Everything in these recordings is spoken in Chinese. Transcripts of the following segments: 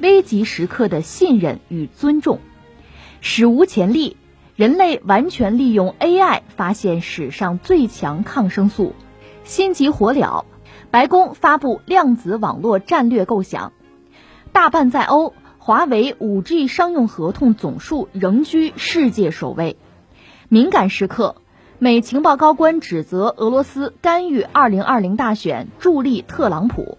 危急时刻的信任与尊重，史无前例，人类完全利用 AI 发现史上最强抗生素，心急火燎。白宫发布量子网络战略构想，大半在欧，华为 5G 商用合同总数仍居世界首位。敏感时刻，美情报高官指责俄罗斯干预2020大选，助力特朗普。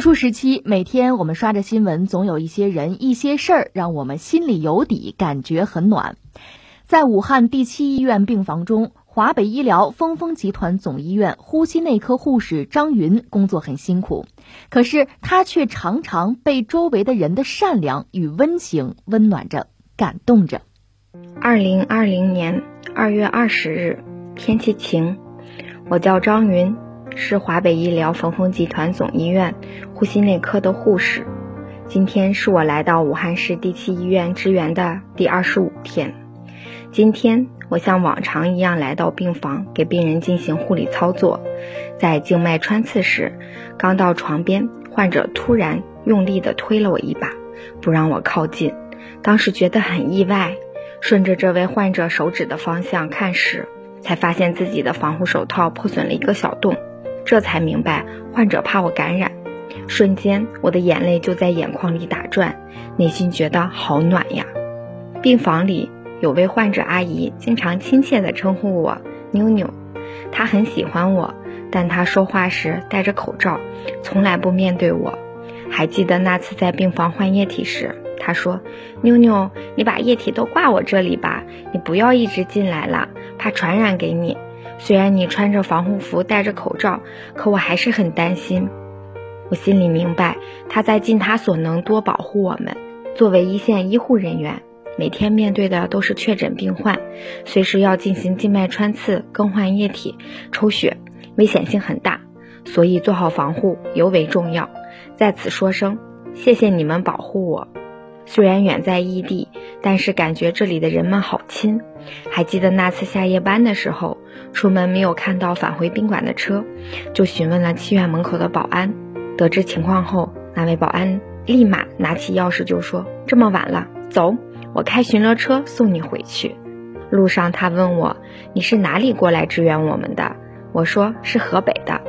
特殊时期，每天我们刷着新闻，总有一些人、一些事儿让我们心里有底，感觉很暖。在武汉第七医院病房中，华北医疗峰峰集团总医院呼吸内科护士张云工作很辛苦，可是她却常常被周围的人的善良与温情温暖着、感动着。二零二零年二月二十日，天气晴，我叫张云。是华北医疗峰峰集团总医院呼吸内科的护士。今天是我来到武汉市第七医院支援的第二十五天。今天我像往常一样来到病房，给病人进行护理操作。在静脉穿刺时，刚到床边，患者突然用力地推了我一把，不让我靠近。当时觉得很意外，顺着这位患者手指的方向看时，才发现自己的防护手套破损了一个小洞。这才明白，患者怕我感染。瞬间，我的眼泪就在眼眶里打转，内心觉得好暖呀。病房里有位患者阿姨，经常亲切地称呼我“妞妞”。她很喜欢我，但她说话时戴着口罩，从来不面对我。还记得那次在病房换液体时，她说：“妞妞，你把液体都挂我这里吧，你不要一直进来了，怕传染给你。”虽然你穿着防护服、戴着口罩，可我还是很担心。我心里明白，他在尽他所能多保护我们。作为一线医护人员，每天面对的都是确诊病患，随时要进行静脉穿刺、更换液体、抽血，危险性很大，所以做好防护尤为重要。在此说声谢谢你们保护我。虽然远在异地，但是感觉这里的人们好亲。还记得那次下夜班的时候，出门没有看到返回宾馆的车，就询问了七院门口的保安。得知情况后，那位保安立马拿起钥匙就说：“这么晚了，走，我开巡逻车送你回去。”路上他问我：“你是哪里过来支援我们的？”我说：“是河北的。”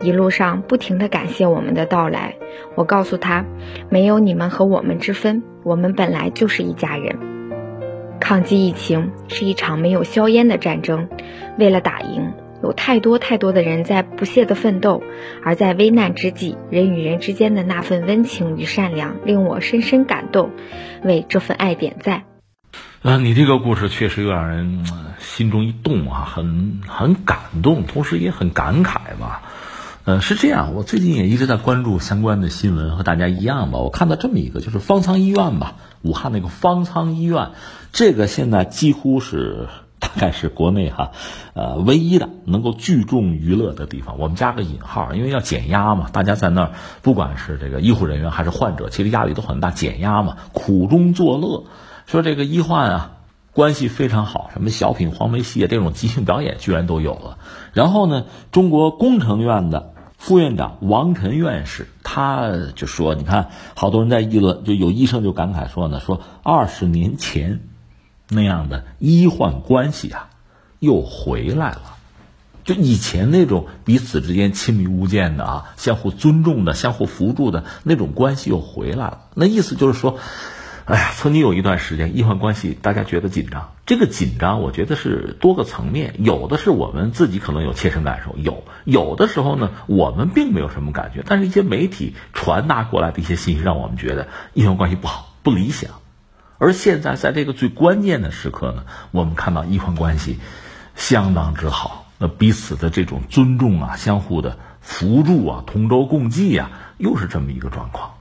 一路上不停地感谢我们的到来，我告诉他，没有你们和我们之分，我们本来就是一家人。抗击疫情是一场没有硝烟的战争，为了打赢，有太多太多的人在不懈的奋斗，而在危难之际，人与人之间的那份温情与善良令我深深感动，为这份爱点赞。啊，你这个故事确实又让人心中一动啊，很很感动，同时也很感慨吧。呃，是这样，我最近也一直在关注相关的新闻，和大家一样吧。我看到这么一个，就是方舱医院吧，武汉那个方舱医院，这个现在几乎是大概是国内哈，呃，唯一的能够聚众娱乐的地方。我们加个引号，因为要减压嘛，大家在那儿，不管是这个医护人员还是患者，其实压力都很大，减压嘛，苦中作乐。说这个医患啊，关系非常好，什么小品、黄梅戏啊，这种即兴表演居然都有了。然后呢，中国工程院的。副院长王晨院士他就说：“你看，好多人在议论，就有医生就感慨说呢，说二十年前那样的医患关系啊，又回来了。就以前那种彼此之间亲密无间的啊，相互尊重的、相互扶助的那种关系又回来了。那意思就是说，哎呀，曾经有一段时间，医患关系大家觉得紧张。这个紧张，我觉得是多个层面，有的是我们自己可能有切身感受，有有的时候呢，我们并没有什么感觉，但是一些媒体传达过来的一些信息，让我们觉得医患关系不好、不理想。而现在在这个最关键的时刻呢，我们看到医患关系相当之好。那彼此的这种尊重啊，相互的扶助啊，同舟共济啊，又是这么一个状况，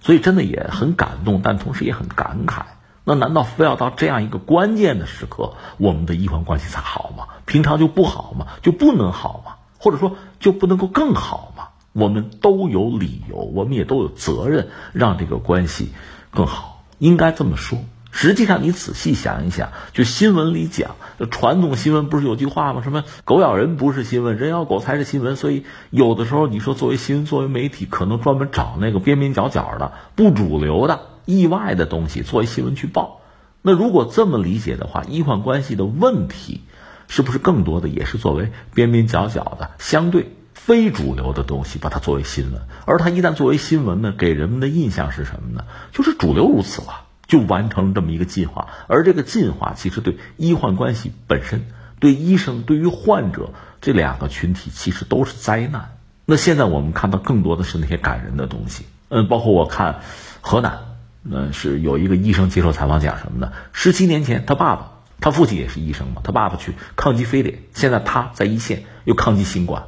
所以真的也很感动，但同时也很感慨。那难道非要到这样一个关键的时刻，我们的医患关系才好吗？平常就不好吗？就不能好吗？或者说就不能够更好吗？我们都有理由，我们也都有责任让这个关系更好，应该这么说。实际上，你仔细想一想，就新闻里讲，传统新闻不是有句话吗？什么“狗咬人不是新闻，人咬狗才是新闻”。所以，有的时候你说作为新闻、作为媒体，可能专门找那个边边角角的、不主流的、意外的东西作为新闻去报。那如果这么理解的话，医患关系的问题，是不是更多的也是作为边边角角的、相对非主流的东西，把它作为新闻？而它一旦作为新闻呢，给人们的印象是什么呢？就是主流如此了。就完成了这么一个进化，而这个进化其实对医患关系本身、对医生、对于患者这两个群体其实都是灾难。那现在我们看到更多的是那些感人的东西，嗯，包括我看河南，嗯，是有一个医生接受采访讲什么呢？十七年前他爸爸，他父亲也是医生嘛，他爸爸去抗击非典，现在他在一线又抗击新冠，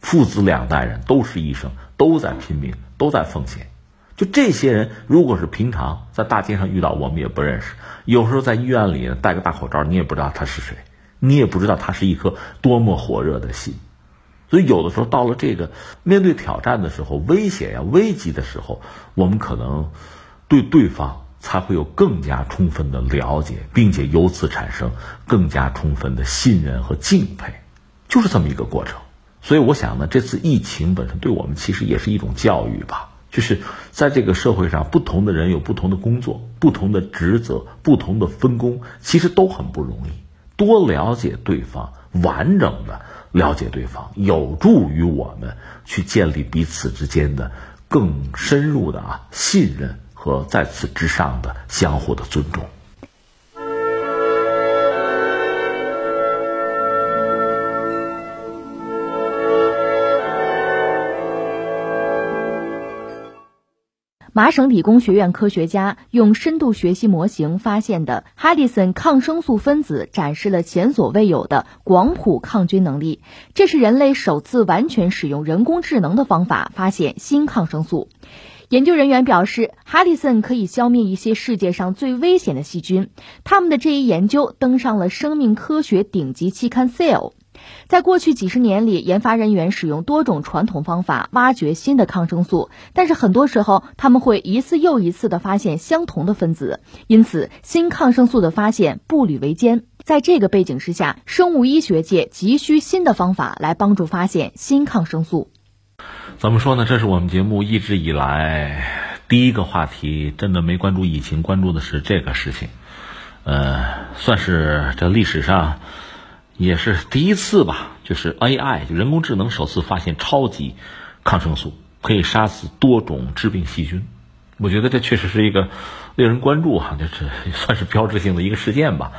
父子两代人都是医生，都在拼命，都在奉献。就这些人，如果是平常在大街上遇到，我们也不认识。有时候在医院里戴个大口罩，你也不知道他是谁，你也不知道他是一颗多么火热的心。所以有的时候到了这个面对挑战的时候、危险呀、危机的时候，我们可能对对方才会有更加充分的了解，并且由此产生更加充分的信任和敬佩，就是这么一个过程。所以我想呢，这次疫情本身对我们其实也是一种教育吧。就是在这个社会上，不同的人有不同的工作、不同的职责、不同的分工，其实都很不容易。多了解对方，完整的了解对方，有助于我们去建立彼此之间的更深入的啊信任和在此之上的相互的尊重。麻省理工学院科学家用深度学习模型发现的哈里森抗生素分子展示了前所未有的广谱抗菌能力。这是人类首次完全使用人工智能的方法发现新抗生素。研究人员表示，哈里森可以消灭一些世界上最危险的细菌。他们的这一研究登上了生命科学顶级期刊《Cell》。在过去几十年里，研发人员使用多种传统方法挖掘新的抗生素，但是很多时候他们会一次又一次地发现相同的分子，因此新抗生素的发现步履维艰。在这个背景之下，生物医学界急需新的方法来帮助发现新抗生素。怎么说呢？这是我们节目一直以来第一个话题，真的没关注疫情，关注的是这个事情。呃，算是这历史上。也是第一次吧，就是 AI 人工智能首次发现超级抗生素可以杀死多种致病细菌，我觉得这确实是一个令人关注哈，就是算是标志性的一个事件吧。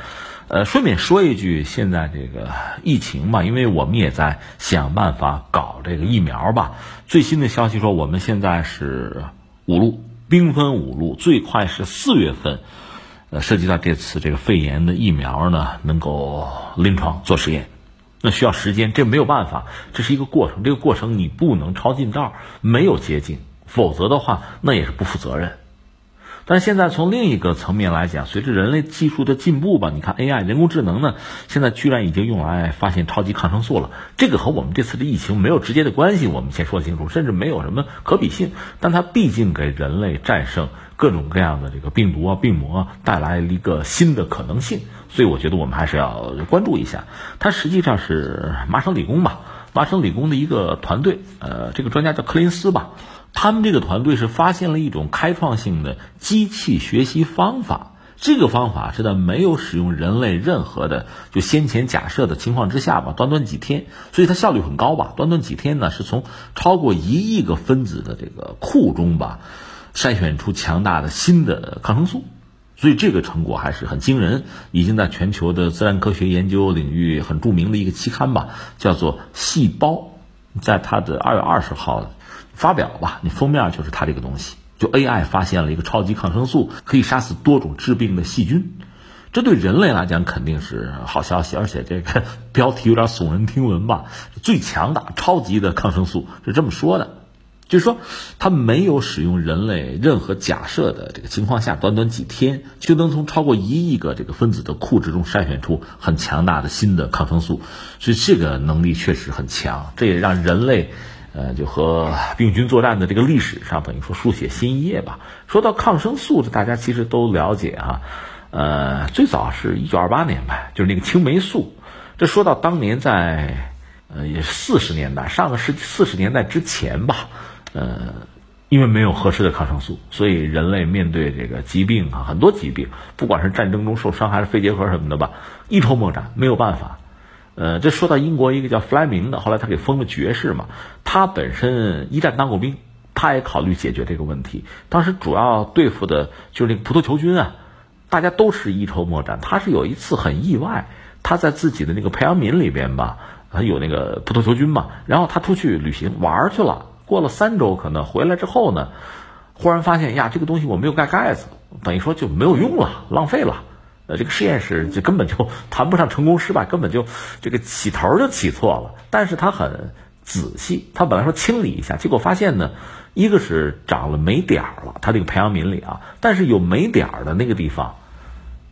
呃，顺便说一句，现在这个疫情嘛，因为我们也在想办法搞这个疫苗吧。最新的消息说，我们现在是五路，兵分五路，最快是四月份。呃，涉及到这次这个肺炎的疫苗呢，能够临床做实验，那需要时间，这没有办法，这是一个过程，这个过程你不能抄近道，没有捷径，否则的话，那也是不负责任。但现在从另一个层面来讲，随着人类技术的进步吧，你看 AI 人工智能呢，现在居然已经用来发现超级抗生素了。这个和我们这次的疫情没有直接的关系，我们先说清楚，甚至没有什么可比性。但它毕竟给人类战胜各种各样的这个病毒啊、病魔带来了一个新的可能性，所以我觉得我们还是要关注一下。它实际上是麻省理工吧，麻省理工的一个团队，呃，这个专家叫柯林斯吧。他们这个团队是发现了一种开创性的机器学习方法，这个方法是在没有使用人类任何的就先前假设的情况之下吧，短短几天，所以它效率很高吧。短短几天呢，是从超过一亿个分子的这个库中吧，筛选出强大的新的抗生素，所以这个成果还是很惊人，已经在全球的自然科学研究领域很著名的一个期刊吧，叫做《细胞》，在它的二月二十号发表吧，你封面就是它这个东西。就 AI 发现了一个超级抗生素，可以杀死多种致病的细菌，这对人类来讲肯定是好消息。而且这个标题有点耸人听闻吧？最强大、超级的抗生素是这么说的，就是说它没有使用人类任何假设的这个情况下，短短几天就能从超过一亿个这个分子的库质中筛选出很强大的新的抗生素，所以这个能力确实很强。这也让人类。呃，就和病菌作战的这个历史上，等于说书写新一页吧。说到抗生素，这大家其实都了解啊。呃，最早是一九二八年吧，就是那个青霉素。这说到当年在呃，也四十年代，上个世纪四十年代之前吧。呃，因为没有合适的抗生素，所以人类面对这个疾病啊，很多疾病，不管是战争中受伤还是肺结核什么的吧，一筹莫展，没有办法。呃，这说到英国一个叫弗莱明的，后来他给封了爵士嘛。他本身一战当过兵，他也考虑解决这个问题。当时主要对付的就是那个葡萄球菌啊，大家都是一筹莫展。他是有一次很意外，他在自己的那个培养皿里边吧，他有那个葡萄球菌嘛。然后他出去旅行玩去了，过了三周可能回来之后呢，忽然发现呀，这个东西我没有盖盖子，等于说就没有用了，浪费了。呃，这个实验室就根本就 谈不上成功失败，根本就这个起头就起错了。但是他很仔细，他本来说清理一下，结果发现呢，一个是长了霉点儿了，他这个培养皿里啊，但是有霉点儿的那个地方，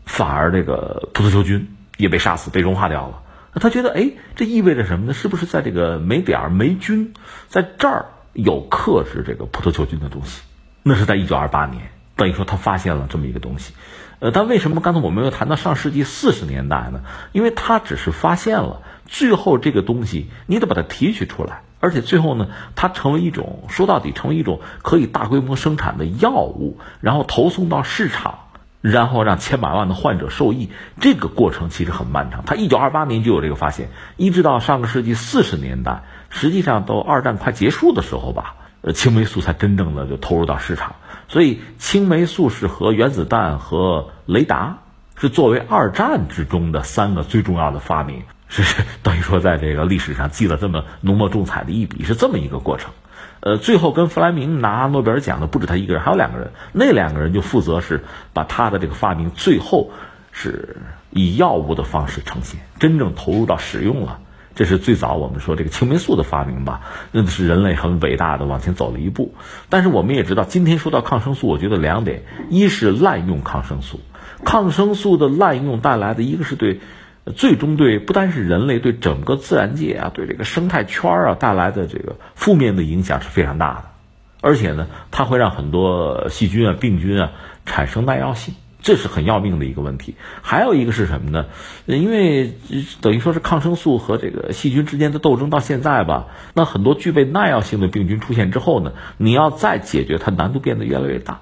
反而这个葡萄球菌也被杀死、被融化掉了。他觉得，哎，这意味着什么呢？是不是在这个霉点儿、霉菌在这儿有克制这个葡萄球菌的东西？那是在一九二八年，等于说他发现了这么一个东西。呃，但为什么刚才我们又谈到上世纪四十年代呢？因为他只是发现了，最后这个东西你得把它提取出来，而且最后呢，它成为一种说到底成为一种可以大规模生产的药物，然后投送到市场，然后让千百万的患者受益。这个过程其实很漫长。他一九二八年就有这个发现，一直到上个世纪四十年代，实际上到二战快结束的时候吧，呃，青霉素才真正的就投入到市场。所以青霉素是和原子弹和雷达是作为二战之中的三个最重要的发明，是等于说在这个历史上记了这么浓墨重彩的一笔，是这么一个过程。呃，最后跟弗莱明拿诺贝尔奖的不止他一个人，还有两个人，那两个人就负责是把他的这个发明最后是以药物的方式呈现，真正投入到使用了。这是最早我们说这个青霉素的发明吧，那是人类很伟大的往前走了一步。但是我们也知道，今天说到抗生素，我觉得两点：一是滥用抗生素，抗生素的滥用带来的一个是对，最终对不单是人类，对整个自然界啊，对这个生态圈啊带来的这个负面的影响是非常大的，而且呢，它会让很多细菌啊、病菌啊产生耐药性。这是很要命的一个问题，还有一个是什么呢？因为等于说是抗生素和这个细菌之间的斗争到现在吧，那很多具备耐药性的病菌出现之后呢，你要再解决它难度变得越来越大，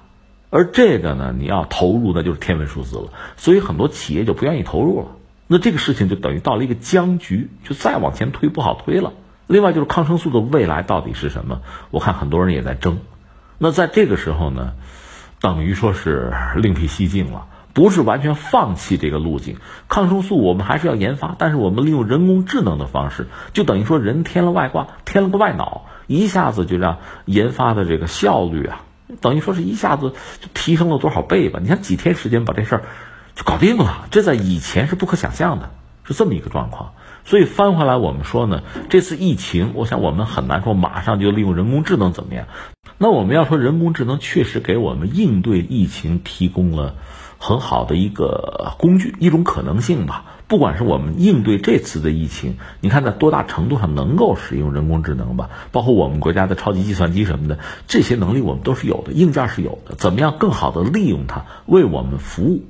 而这个呢，你要投入那就是天文数字了，所以很多企业就不愿意投入了。那这个事情就等于到了一个僵局，就再往前推不好推了。另外就是抗生素的未来到底是什么？我看很多人也在争。那在这个时候呢？等于说是另辟蹊径了，不是完全放弃这个路径。抗生素我们还是要研发，但是我们利用人工智能的方式，就等于说人添了外挂，添了个外脑，一下子就让研发的这个效率啊，等于说是一下子就提升了多少倍吧？你看几天时间把这事儿就搞定了，这在以前是不可想象的，是这么一个状况。所以翻回来我们说呢，这次疫情，我想我们很难说马上就利用人工智能怎么样。那我们要说，人工智能确实给我们应对疫情提供了很好的一个工具，一种可能性吧。不管是我们应对这次的疫情，你看在多大程度上能够使用人工智能吧？包括我们国家的超级计算机什么的，这些能力我们都是有的，硬件是有的。怎么样更好的利用它为我们服务？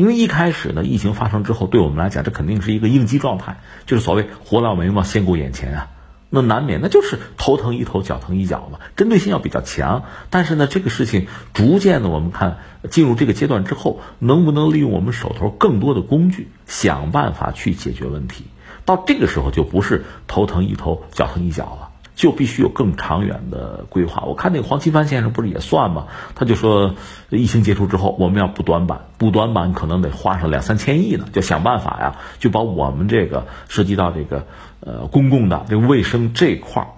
因为一开始呢，疫情发生之后，对我们来讲，这肯定是一个应激状态，就是所谓“活到眉毛，先顾眼前”啊。那难免那就是头疼一头，脚疼一脚嘛，针对性要比较强。但是呢，这个事情逐渐的，我们看进入这个阶段之后，能不能利用我们手头更多的工具，想办法去解决问题？到这个时候就不是头疼一头，脚疼一脚了。就必须有更长远的规划。我看那个黄奇帆先生不是也算吗？他就说，疫情结束之后，我们要补短板，补短板可能得花上两三千亿呢，就想办法呀，就把我们这个涉及到这个呃公共的这个卫生这块儿，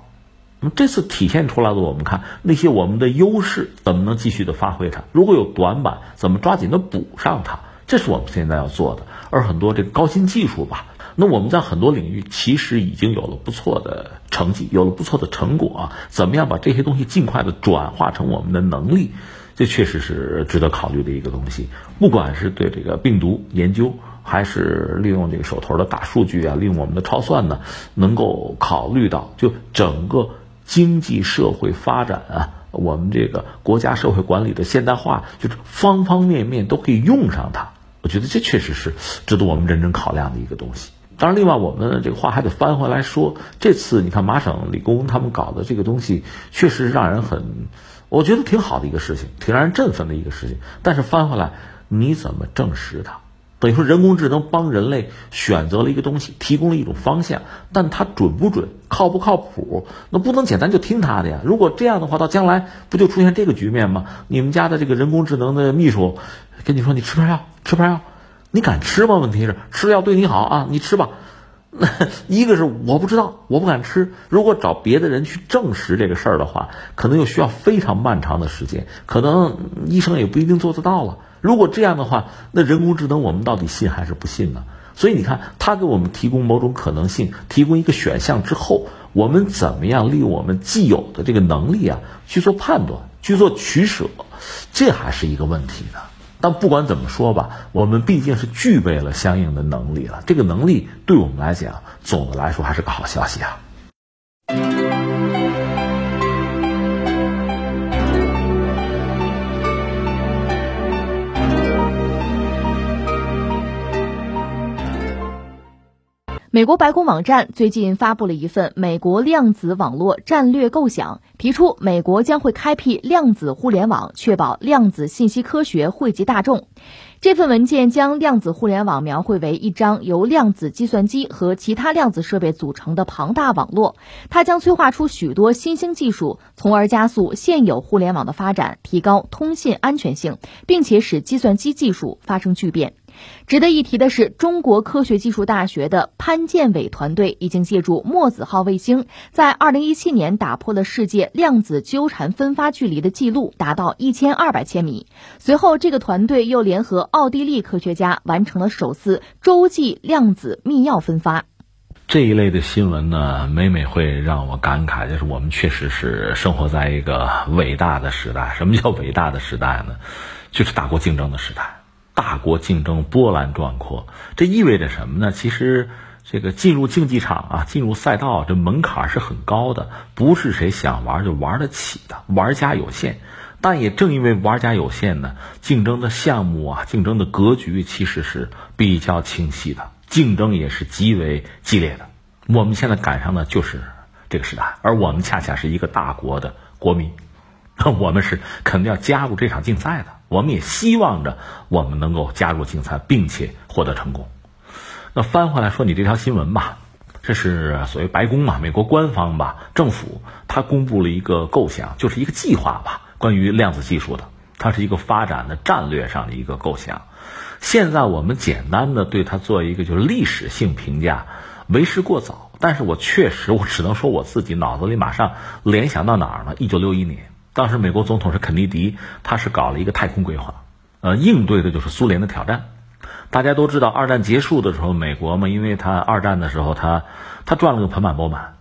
那么这次体现出来的，我们看那些我们的优势怎么能继续的发挥它？如果有短板，怎么抓紧的补上它？这是我们现在要做的。而很多这个高新技术吧。那我们在很多领域其实已经有了不错的成绩，有了不错的成果啊！怎么样把这些东西尽快的转化成我们的能力？这确实是值得考虑的一个东西。不管是对这个病毒研究，还是利用这个手头的大数据啊，利用我们的超算呢，能够考虑到就整个经济社会发展啊，我们这个国家社会管理的现代化，就是方方面面都可以用上它。我觉得这确实是值得我们认真考量的一个东西。当然，另外我们这个话还得翻回来说，这次你看麻省理工他们搞的这个东西，确实让人很，我觉得挺好的一个事情，挺让人振奋的一个事情。但是翻回来，你怎么证实它？等于说人工智能帮人类选择了一个东西，提供了一种方向，但它准不准，靠不靠谱？那不能简单就听它的呀。如果这样的话，到将来不就出现这个局面吗？你们家的这个人工智能的秘书跟你说，你吃片药，吃片药。你敢吃吗？问题是吃药对你好啊，你吃吧。那 一个是我不知道，我不敢吃。如果找别的人去证实这个事儿的话，可能又需要非常漫长的时间，可能医生也不一定做得到了。如果这样的话，那人工智能我们到底信还是不信呢？所以你看，它给我们提供某种可能性，提供一个选项之后，我们怎么样利用我们既有的这个能力啊去做判断、去做取舍，这还是一个问题呢。但不管怎么说吧，我们毕竟是具备了相应的能力了。这个能力对我们来讲，总的来说还是个好消息啊。美国白宫网站最近发布了一份美国量子网络战略构想，提出美国将会开辟量子互联网，确保量子信息科学惠及大众。这份文件将量子互联网描绘为一张由量子计算机和其他量子设备组成的庞大网络，它将催化出许多新兴技术，从而加速现有互联网的发展，提高通信安全性，并且使计算机技术发生巨变。值得一提的是，中国科学技术大学的潘建伟团队已经借助墨子号卫星，在2017年打破了世界量子纠缠分发距离的记录，达到1200千米。随后，这个团队又联合奥地利科学家，完成了首次洲际量子密钥分发。这一类的新闻呢，每每会让我感慨，就是我们确实是生活在一个伟大的时代。什么叫伟大的时代呢？就是大国竞争的时代。大国竞争波澜壮阔，这意味着什么呢？其实，这个进入竞技场啊，进入赛道，这门槛是很高的，不是谁想玩就玩得起的。玩家有限，但也正因为玩家有限呢，竞争的项目啊，竞争的格局其实是比较清晰的，竞争也是极为激烈的。我们现在赶上的就是这个时代，而我们恰恰是一个大国的国民，那我们是肯定要加入这场竞赛的。我们也希望着我们能够加入竞赛，并且获得成功。那翻回来说，你这条新闻吧，这是所谓白宫嘛，美国官方吧，政府他公布了一个构想，就是一个计划吧，关于量子技术的，它是一个发展的战略上的一个构想。现在我们简单的对它做一个就是历史性评价，为时过早。但是我确实，我只能说我自己脑子里马上联想到哪儿呢？一九六一年。当时美国总统是肯尼迪，他是搞了一个太空规划，呃，应对的就是苏联的挑战。大家都知道，二战结束的时候，美国嘛，因为他二战的时候，他他赚了个盆满钵满，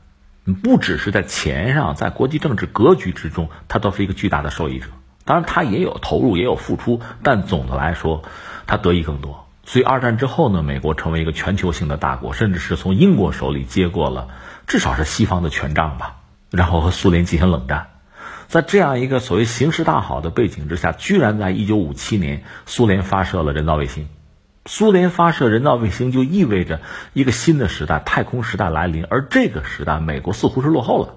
不只是在钱上，在国际政治格局之中，他都是一个巨大的受益者。当然，他也有投入，也有付出，但总的来说，他得益更多。所以二战之后呢，美国成为一个全球性的大国，甚至是从英国手里接过了至少是西方的权杖吧，然后和苏联进行冷战。在这样一个所谓形势大好的背景之下，居然在一九五七年，苏联发射了人造卫星，苏联发射人造卫星就意味着一个新的时代——太空时代来临，而这个时代，美国似乎是落后了。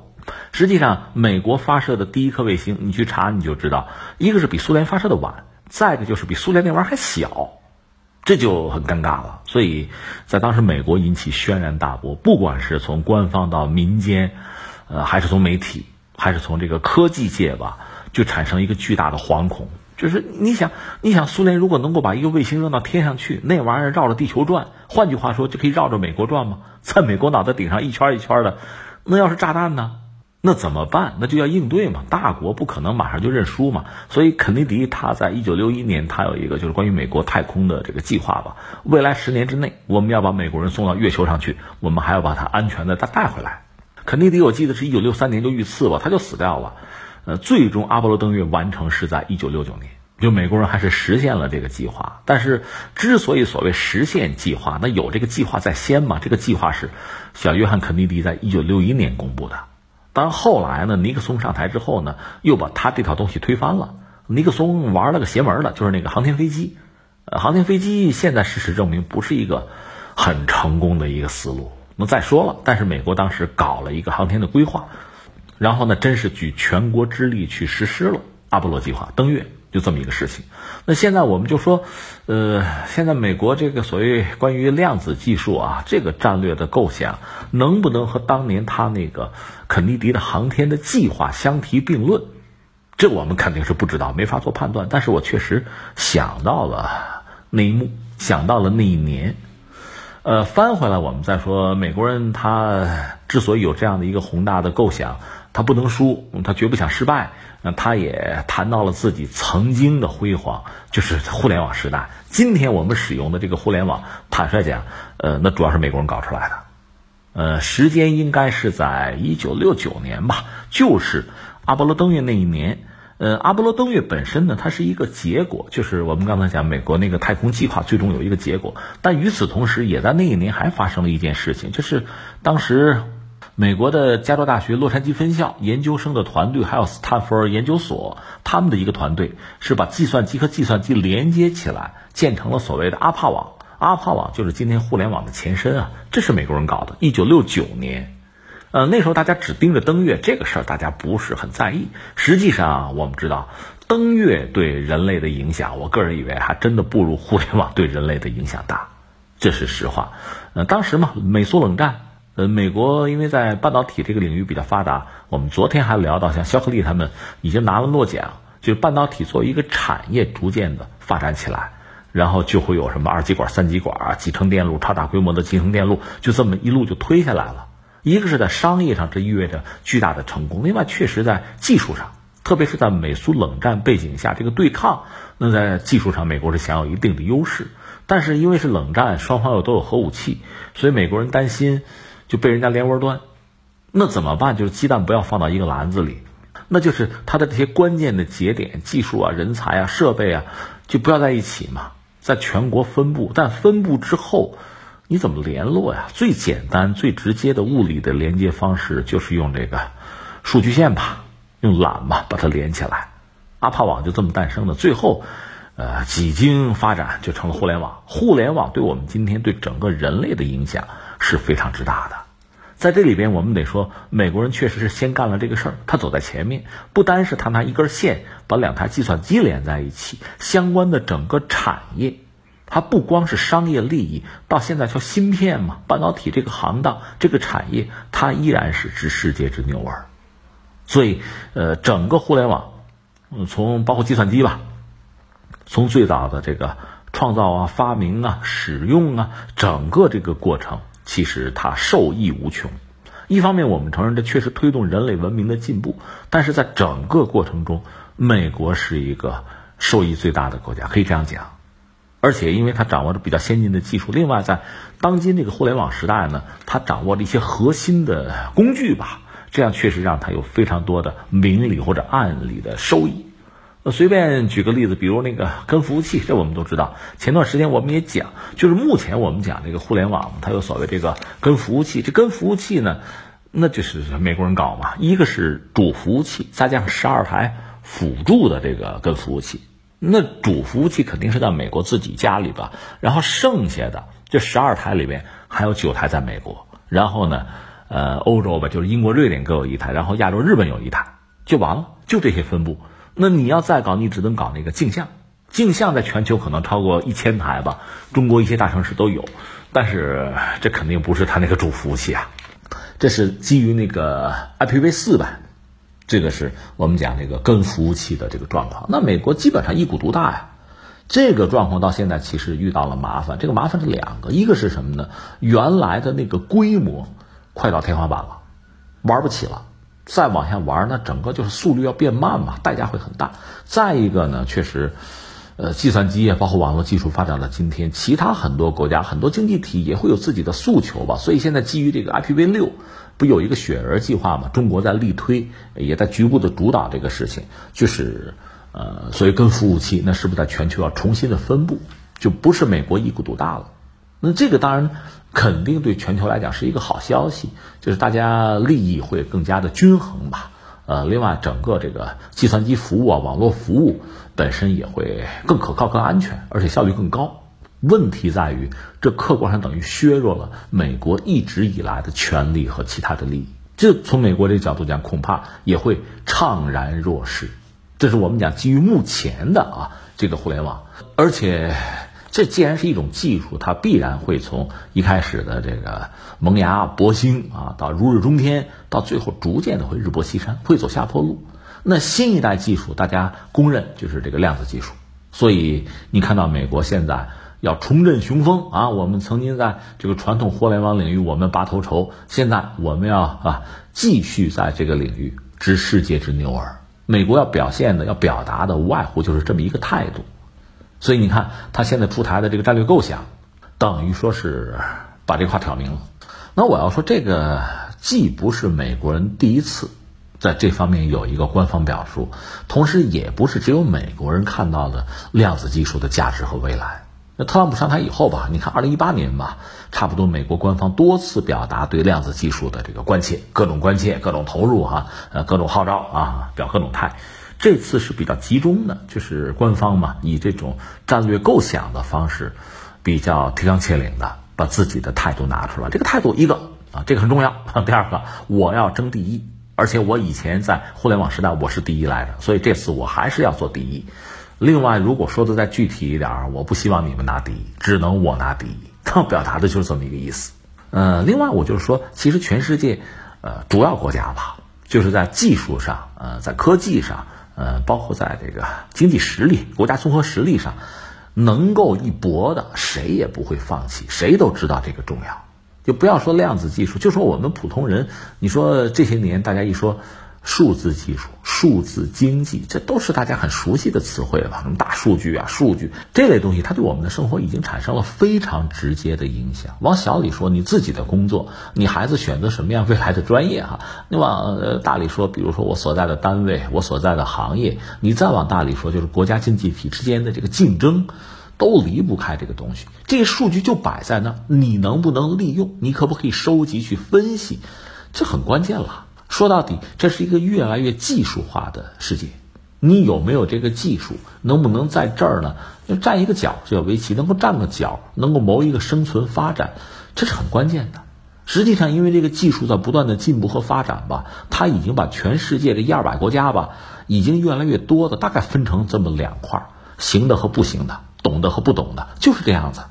实际上，美国发射的第一颗卫星，你去查你就知道，一个是比苏联发射的晚，再一个就是比苏联那玩意儿还小，这就很尴尬了。所以在当时，美国引起轩然大波，不管是从官方到民间，呃，还是从媒体，还是从这个科技界吧，就产生一个巨大的惶恐。就是你想，你想，苏联如果能够把一个卫星扔到天上去，那玩意儿绕着地球转，换句话说，就可以绕着美国转吗？在美国脑袋顶上一圈一圈的，那要是炸弹呢？那怎么办？那就要应对嘛。大国不可能马上就认输嘛。所以肯尼迪他在一九六一年，他有一个就是关于美国太空的这个计划吧。未来十年之内，我们要把美国人送到月球上去，我们还要把他安全的再带回来。肯尼迪我记得是一九六三年就遇刺吧，他就死掉了。呃，最终阿波罗登月完成是在一九六九年，就美国人还是实现了这个计划。但是之所以所谓实现计划，那有这个计划在先嘛？这个计划是小约翰肯尼迪在一九六一年公布的。但后来呢，尼克松上台之后呢，又把他这套东西推翻了。尼克松玩了个邪门的，就是那个航天飞机。呃，航天飞机现在事实证明不是一个很成功的一个思路。那再说了，但是美国当时搞了一个航天的规划，然后呢，真是举全国之力去实施了阿波罗计划登月。就这么一个事情，那现在我们就说，呃，现在美国这个所谓关于量子技术啊，这个战略的构想，能不能和当年他那个肯尼迪的航天的计划相提并论？这我们肯定是不知道，没法做判断。但是我确实想到了那一幕，想到了那一年。呃，翻回来我们再说，美国人他之所以有这样的一个宏大的构想。他不能输，他绝不想失败。那他也谈到了自己曾经的辉煌，就是互联网时代。今天我们使用的这个互联网，坦率讲，呃，那主要是美国人搞出来的。呃，时间应该是在一九六九年吧，就是阿波罗登月那一年。呃，阿波罗登月本身呢，它是一个结果，就是我们刚才讲美国那个太空计划最终有一个结果。但与此同时，也在那一年还发生了一件事情，就是当时。美国的加州大学洛杉矶分校研究生的团队，还有斯坦福尔研究所，他们的一个团队是把计算机和计算机连接起来，建成了所谓的阿帕网。阿帕网就是今天互联网的前身啊，这是美国人搞的。一九六九年，呃，那时候大家只盯着登月这个事儿，大家不是很在意。实际上，我们知道登月对人类的影响，我个人以为还真的不如互联网对人类的影响大，这是实话。呃，当时嘛，美苏冷战。呃，美国因为在半导体这个领域比较发达，我们昨天还聊到，像肖克利他们已经拿了诺奖，就是半导体作为一个产业逐渐的发展起来，然后就会有什么二极管、三极管啊、集成电路、超大规模的集成电路，就这么一路就推下来了。一个是在商业上，这意味着巨大的成功；另外，确实在技术上，特别是在美苏冷战背景下这个对抗，那在技术上美国是享有一定的优势。但是因为是冷战，双方又都有核武器，所以美国人担心。就被人家连窝端，那怎么办？就是鸡蛋不要放到一个篮子里，那就是它的这些关键的节点、技术啊、人才啊、设备啊，就不要在一起嘛，在全国分布。但分布之后，你怎么联络呀？最简单、最直接的物理的连接方式就是用这个数据线吧，用缆吧把它连起来。阿帕网就这么诞生的。最后，呃，几经发展就成了互联网。互联网对我们今天对整个人类的影响。是非常之大的，在这里边，我们得说，美国人确实是先干了这个事儿，他走在前面，不单是他拿一根线把两台计算机连在一起，相关的整个产业，它不光是商业利益，到现在叫芯片嘛，半导体这个行当，这个产业，它依然是知世界之牛耳。所以，呃，整个互联网，从包括计算机吧，从最早的这个创造啊、发明啊、使用啊，整个这个过程。其实它受益无穷，一方面我们承认这确实推动人类文明的进步，但是在整个过程中，美国是一个受益最大的国家，可以这样讲。而且因为它掌握着比较先进的技术，另外在当今这个互联网时代呢，它掌握了一些核心的工具吧，这样确实让它有非常多的明里或者暗里的收益。呃，随便举个例子，比如那个根服务器，这我们都知道。前段时间我们也讲，就是目前我们讲这个互联网，它有所谓这个根服务器。这根服务器呢，那就是美国人搞嘛。一个是主服务器，再加上十二台辅助的这个根服务器。那主服务器肯定是在美国自己家里吧，然后剩下的这十二台里边还有九台在美国，然后呢，呃，欧洲吧，就是英国、瑞典各有一台，然后亚洲日本有一台，就完了，就这些分布。那你要再搞，你只能搞那个镜像，镜像在全球可能超过一千台吧，中国一些大城市都有，但是这肯定不是它那个主服务器啊，这是基于那个 IPv 四吧。这个是我们讲这个跟服务器的这个状况。那美国基本上一股独大呀，这个状况到现在其实遇到了麻烦。这个麻烦是两个，一个是什么呢？原来的那个规模快到天花板了，玩不起了。再往下玩，那整个就是速率要变慢嘛，代价会很大。再一个呢，确实，呃，计算机啊，包括网络技术发展到今天，其他很多国家、很多经济体也会有自己的诉求吧。所以现在基于这个 IPv 六。不有一个雪儿计划吗？中国在力推，也在局部的主导这个事情，就是呃，所以跟服务器那是不是在全球要重新的分布，就不是美国一股独大了？那这个当然肯定对全球来讲是一个好消息，就是大家利益会更加的均衡吧。呃，另外整个这个计算机服务啊，网络服务本身也会更可靠、更安全，而且效率更高。问题在于，这客观上等于削弱了美国一直以来的权利和其他的利益。这从美国这个角度讲，恐怕也会怅然若失。这是我们讲基于目前的啊这个互联网，而且这既然是一种技术，它必然会从一开始的这个萌芽勃兴啊，到如日中天，到最后逐渐的会日薄西山，会走下坡路。那新一代技术，大家公认就是这个量子技术。所以你看到美国现在。要重振雄风啊！我们曾经在这个传统互联网领域，我们拔头筹，现在我们要啊继续在这个领域知世界之牛耳。美国要表现的、要表达的，无外乎就是这么一个态度。所以你看，他现在出台的这个战略构想，等于说是把这话挑明了。那我要说，这个既不是美国人第一次在这方面有一个官方表述，同时也不是只有美国人看到了量子技术的价值和未来。那特朗普上台以后吧，你看二零一八年吧，差不多美国官方多次表达对量子技术的这个关切，各种关切，各种投入哈，呃，各种号召啊，表各种态。这次是比较集中的，就是官方嘛，以这种战略构想的方式，比较提纲挈领的把自己的态度拿出来。这个态度一个啊，这个很重要。第二个，我要争第一，而且我以前在互联网时代我是第一来的，所以这次我还是要做第一。另外，如果说的再具体一点，我不希望你们拿第一，只能我拿第一。他表达的就是这么一个意思。呃，另外，我就是说，其实全世界，呃，主要国家吧，就是在技术上，呃，在科技上，呃，包括在这个经济实力、国家综合实力上，能够一搏的，谁也不会放弃。谁都知道这个重要，就不要说量子技术，就说我们普通人，你说这些年大家一说。数字技术、数字经济，这都是大家很熟悉的词汇了吧？什么大数据啊、数据这类东西，它对我们的生活已经产生了非常直接的影响。往小里说，你自己的工作，你孩子选择什么样未来的专业哈？你往大里说，比如说我所在的单位、我所在的行业，你再往大里说，就是国家经济体之间的这个竞争，都离不开这个东西。这些数据就摆在那，你能不能利用？你可不可以收集去分析？这很关键了。说到底，这是一个越来越技术化的世界。你有没有这个技术？能不能在这儿呢？就站一个角，叫围棋，能够站个角，能够谋一个生存发展，这是很关键的。实际上，因为这个技术在不断的进步和发展吧，它已经把全世界这一二百国家吧，已经越来越多的大概分成这么两块：行的和不行的，懂的和不懂的，就是这样子。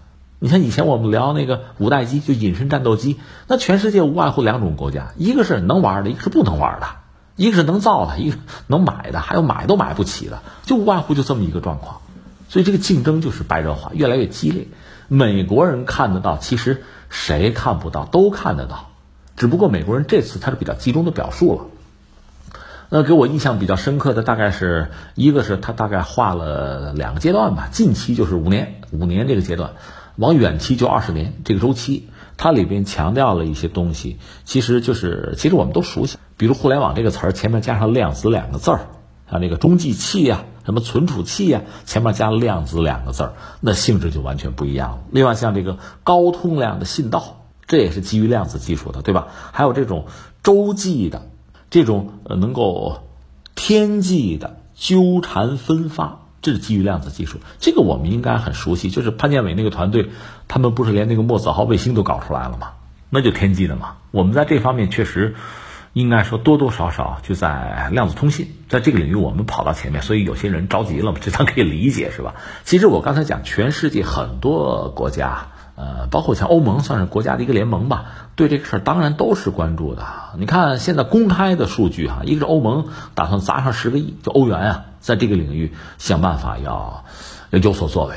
你看以前我们聊那个五代机，就隐身战斗机，那全世界无外乎两种国家，一个是能玩的，一个是不能玩的；一个是能造的，一个能买的，还有买都买不起的，就无外乎就这么一个状况。所以这个竞争就是白热化，越来越激烈。美国人看得到，其实谁看不到都看得到，只不过美国人这次他是比较集中的表述了。那给我印象比较深刻的，大概是一个是他大概画了两个阶段吧，近期就是五年，五年这个阶段。往远期就二十年这个周期，它里边强调了一些东西，其实就是其实我们都熟悉，比如互联网这个词儿前面加上量子两个字儿，像那个中继器呀、什么存储器呀，前面加量子两个字儿，那性质就完全不一样了。另外像这个高通量的信道，这也是基于量子技术的，对吧？还有这种洲际的，这种呃能够天际的纠缠分发。这是基于量子技术，这个我们应该很熟悉。就是潘建伟那个团队，他们不是连那个墨子号卫星都搞出来了吗？那就天机的嘛。我们在这方面确实应该说多多少少就在量子通信，在这个领域我们跑到前面，所以有些人着急了嘛，这咱可以理解是吧？其实我刚才讲，全世界很多国家。呃，包括像欧盟算是国家的一个联盟吧，对这个事儿当然都是关注的。你看现在公开的数据哈，一个是欧盟打算砸上十个亿，就欧元啊，在这个领域想办法要有所作为。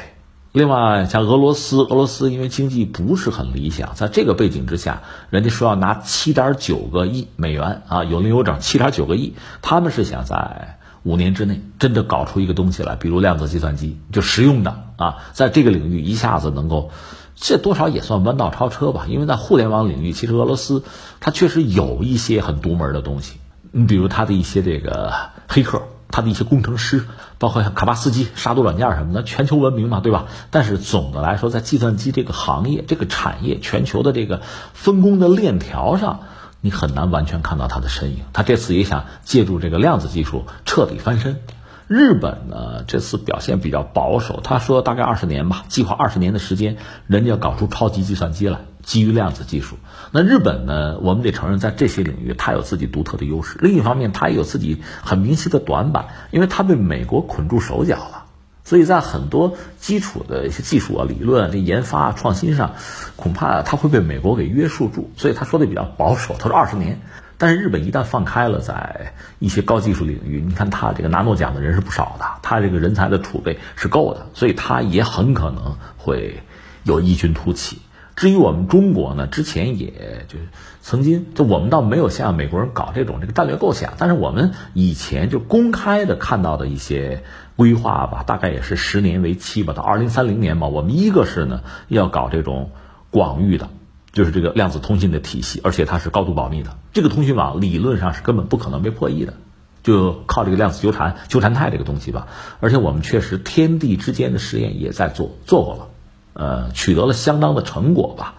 另外像俄罗斯，俄罗斯因为经济不是很理想，在这个背景之下，人家说要拿七点九个亿美元啊，有零有整，七点九个亿，他们是想在五年之内真的搞出一个东西来，比如量子计算机，就实用的啊，在这个领域一下子能够。这多少也算弯道超车吧，因为在互联网领域，其实俄罗斯它确实有一些很独门的东西。你比如它的一些这个黑客，他的一些工程师，包括像卡巴斯基杀毒软件什么的，全球闻名嘛，对吧？但是总的来说，在计算机这个行业、这个产业、全球的这个分工的链条上，你很难完全看到他的身影。他这次也想借助这个量子技术彻底翻身。日本呢，这次表现比较保守。他说大概二十年吧，计划二十年的时间，人家要搞出超级计算机来，基于量子技术。那日本呢，我们得承认，在这些领域它有自己独特的优势。另一方面，它也有自己很明晰的短板，因为它被美国捆住手脚了。所以在很多基础的一些技术啊、理论、这研发啊创新上，恐怕它会被美国给约束住。所以他说的比较保守，他说二十年。但是日本一旦放开了，在一些高技术领域，你看他这个拿诺奖的人是不少的，他这个人才的储备是够的，所以他也很可能会有异军突起。至于我们中国呢，之前也就曾经就我们倒没有像美国人搞这种这个战略构想，但是我们以前就公开的看到的一些规划吧，大概也是十年为期吧，到二零三零年吧，我们一个是呢要搞这种广域的。就是这个量子通信的体系，而且它是高度保密的。这个通讯网理论上是根本不可能被破译的，就靠这个量子纠缠、纠缠态这个东西吧。而且我们确实天地之间的实验也在做，做过了，呃，取得了相当的成果吧。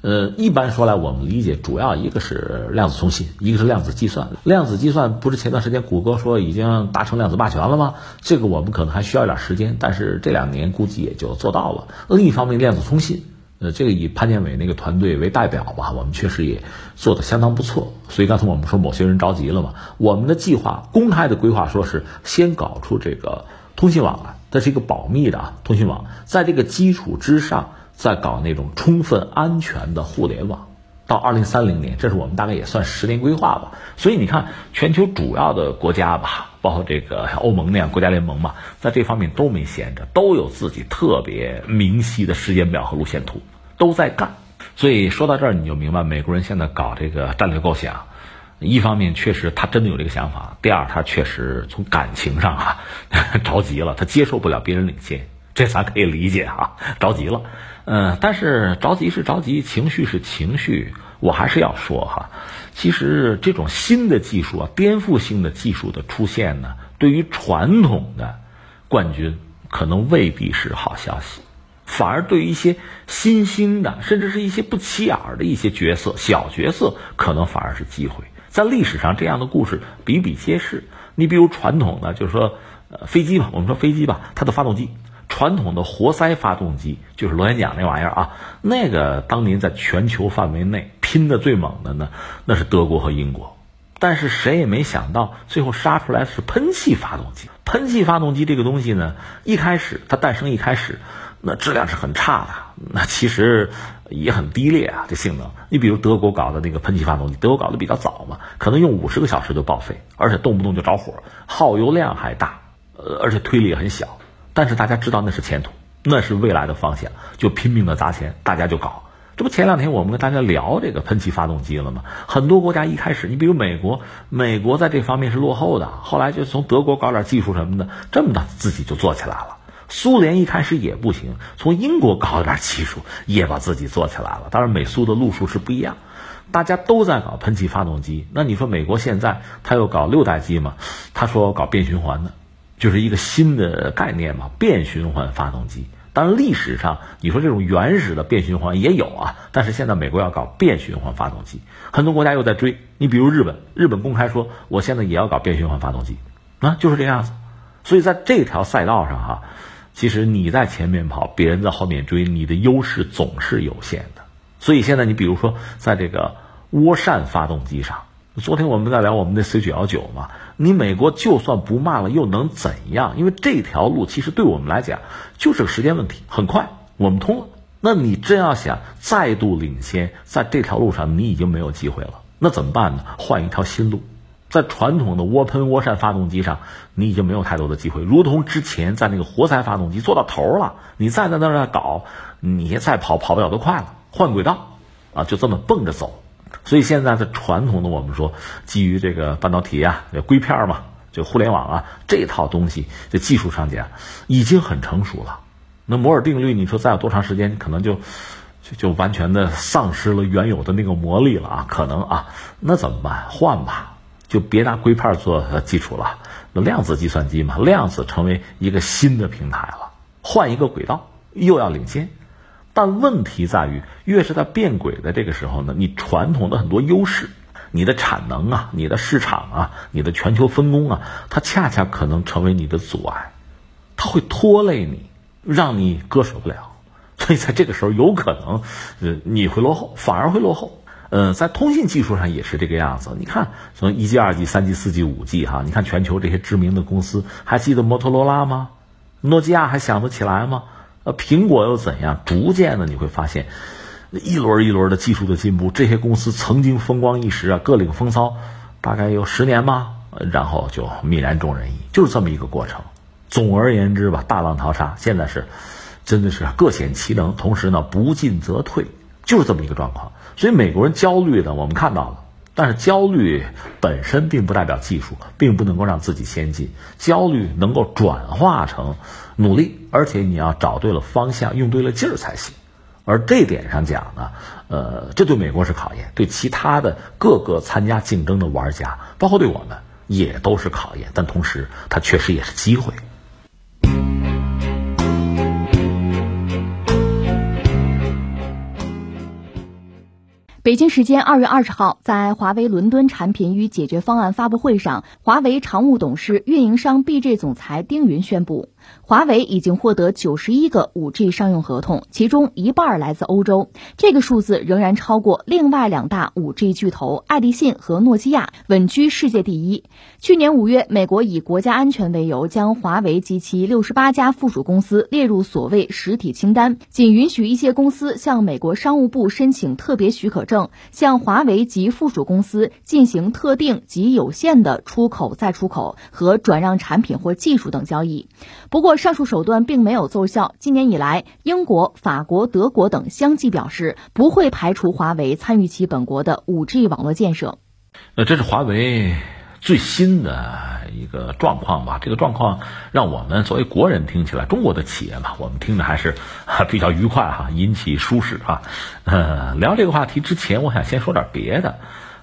呃，一般说来，我们理解主要一个是量子通信，一个是量子计算。量子计算不是前段时间谷歌说已经达成量子霸权了吗？这个我们可能还需要一点时间，但是这两年估计也就做到了。另一方面，量子通信。呃，这个以潘建伟那个团队为代表吧，我们确实也做的相当不错。所以刚才我们说某些人着急了嘛，我们的计划公开的规划说是先搞出这个通信网啊，这是一个保密的啊通信网，在这个基础之上再搞那种充分安全的互联网。到二零三零年，这是我们大概也算十年规划吧。所以你看，全球主要的国家吧，包括这个欧盟那样国家联盟嘛，在这方面都没闲着，都有自己特别明晰的时间表和路线图，都在干。所以说到这儿，你就明白美国人现在搞这个战略构想，一方面确实他真的有这个想法，第二他确实从感情上啊 着急了，他接受不了别人领先，这咱可以理解啊，着急了。嗯，但是着急是着急，情绪是情绪，我还是要说哈，其实这种新的技术啊，颠覆性的技术的出现呢，对于传统的冠军可能未必是好消息，反而对于一些新兴的，甚至是一些不起眼的一些角色、小角色，可能反而是机会。在历史上，这样的故事比比皆是。你比如传统的，就是说，呃，飞机吧，我们说飞机吧，它的发动机。传统的活塞发动机就是螺旋桨那玩意儿啊，那个当年在全球范围内拼的最猛的呢，那是德国和英国。但是谁也没想到，最后杀出来的是喷气发动机。喷气发动机这个东西呢，一开始它诞生一开始，那质量是很差的，那其实也很低劣啊，这性能。你比如德国搞的那个喷气发动机，德国搞的比较早嘛，可能用五十个小时就报废，而且动不动就着火，耗油量还大，呃，而且推力也很小。但是大家知道那是前途，那是未来的方向，就拼命的砸钱，大家就搞。这不前两天我们跟大家聊这个喷气发动机了吗？很多国家一开始，你比如美国，美国在这方面是落后的，后来就从德国搞点技术什么的，这么大自己就做起来了。苏联一开始也不行，从英国搞点技术也把自己做起来了。当然美苏的路数是不一样，大家都在搞喷气发动机。那你说美国现在他又搞六代机吗？他说搞变循环的。就是一个新的概念嘛，变循环发动机。当然，历史上你说这种原始的变循环也有啊，但是现在美国要搞变循环发动机，很多国家又在追。你比如日本，日本公开说我现在也要搞变循环发动机，啊，就是这样子。所以在这条赛道上哈，其实你在前面跑，别人在后面追，你的优势总是有限的。所以现在你比如说在这个涡扇发动机上，昨天我们在聊我们的 C 九幺九嘛，你美国就算不慢了又能怎样？因为这条路其实对我们来讲就是个时间问题，很快我们通了。那你真要想再度领先，在这条路上你已经没有机会了，那怎么办呢？换一条新路。在传统的涡喷涡扇发动机上，你已经没有太多的机会。如同之前在那个活塞发动机做到头了，你再在那儿搞，你再跑跑不了多快了。换轨道，啊，就这么蹦着走。所以现在的传统的我们说，基于这个半导体啊、硅片嘛，就互联网啊这套东西，这技术上讲已经很成熟了。那摩尔定律，你说再有多长时间，可能就就就完全的丧失了原有的那个魔力了啊？可能啊，那怎么办？换吧。就别拿硅片做基础了，那量子计算机嘛，量子成为一个新的平台了，换一个轨道又要领先，但问题在于，越是在变轨的这个时候呢，你传统的很多优势，你的产能啊，你的市场啊，你的全球分工啊，它恰恰可能成为你的阻碍，它会拖累你，让你割舍不了，所以在这个时候有可能，呃，你会落后，反而会落后。嗯，在通信技术上也是这个样子。你看，从一 G、二 G、三 G、四 G、五 G 哈，你看全球这些知名的公司，还记得摩托罗拉吗？诺基亚还想得起来吗？呃，苹果又怎样？逐渐的你会发现，一轮一轮的技术的进步，这些公司曾经风光一时啊，各领风骚，大概有十年吧，然后就泯然众人矣，就是这么一个过程。总而言之吧，大浪淘沙，现在是真的是各显其能，同时呢，不进则退，就是这么一个状况。所以美国人焦虑的，我们看到了，但是焦虑本身并不代表技术，并不能够让自己先进。焦虑能够转化成努力，而且你要找对了方向，用对了劲儿才行。而这点上讲呢，呃，这对美国是考验，对其他的各个参加竞争的玩家，包括对我们也都是考验。但同时，它确实也是机会。北京时间二月二十号，在华为伦敦产品与解决方案发布会上，华为常务董事、运营商 BJ 总裁丁云宣布。华为已经获得九十一个五 G 商用合同，其中一半来自欧洲。这个数字仍然超过另外两大五 G 巨头爱立信和诺基亚，稳居世界第一。去年五月，美国以国家安全为由，将华为及其六十八家附属公司列入所谓实体清单，仅允许一些公司向美国商务部申请特别许可证，向华为及附属公司进行特定及有限的出口、再出口和转让产品或技术等交易。不不过，上述手段并没有奏效。今年以来，英国、法国、德国等相继表示不会排除华为参与其本国的五 G 网络建设。那这是华为最新的一个状况吧？这个状况让我们作为国人听起来，中国的企业嘛，我们听着还是比较愉快哈，引起舒适哈。呃，聊这个话题之前，我想先说点别的。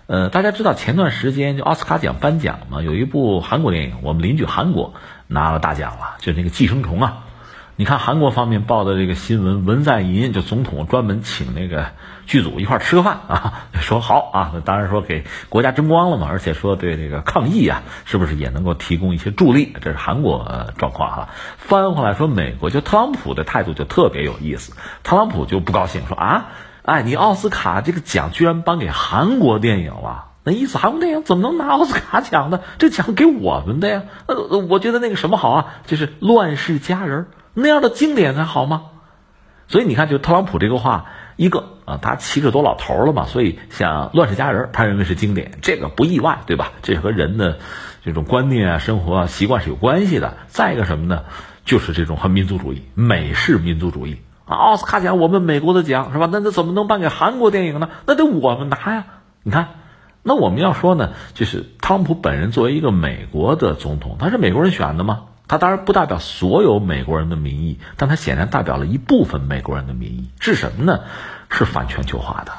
呃，大家知道前段时间就奥斯卡奖颁奖嘛，有一部韩国电影，我们邻居韩国拿了大奖了，就那个《寄生虫》啊。你看韩国方面报的这个新闻，文在寅就总统专门请那个剧组一块吃个饭啊，说好啊，当然说给国家争光了嘛，而且说对这个抗疫啊，是不是也能够提供一些助力？这是韩国状况哈。翻回来说，美国就特朗普的态度就特别有意思，特朗普就不高兴，说啊。哎，你奥斯卡这个奖居然颁给韩国电影了？那意思韩国电影怎么能拿奥斯卡奖呢？这奖给我们的呀！呃，我觉得那个什么好啊，就是《乱世佳人》那样的经典才好吗？所以你看，就特朗普这个话，一个啊，他七十多老头了嘛，所以像《乱世佳人》，他认为是经典，这个不意外，对吧？这和人的这种观念啊、生活啊习惯是有关系的。再一个什么呢？就是这种很民族主义、美式民族主义。啊，奥斯卡奖我们美国的奖是吧？那那怎么能颁给韩国电影呢？那得我们拿呀！你看，那我们要说呢，就是特朗普本人作为一个美国的总统，他是美国人选的吗？他当然不代表所有美国人的民意，但他显然代表了一部分美国人的民意。是什么呢？是反全球化的，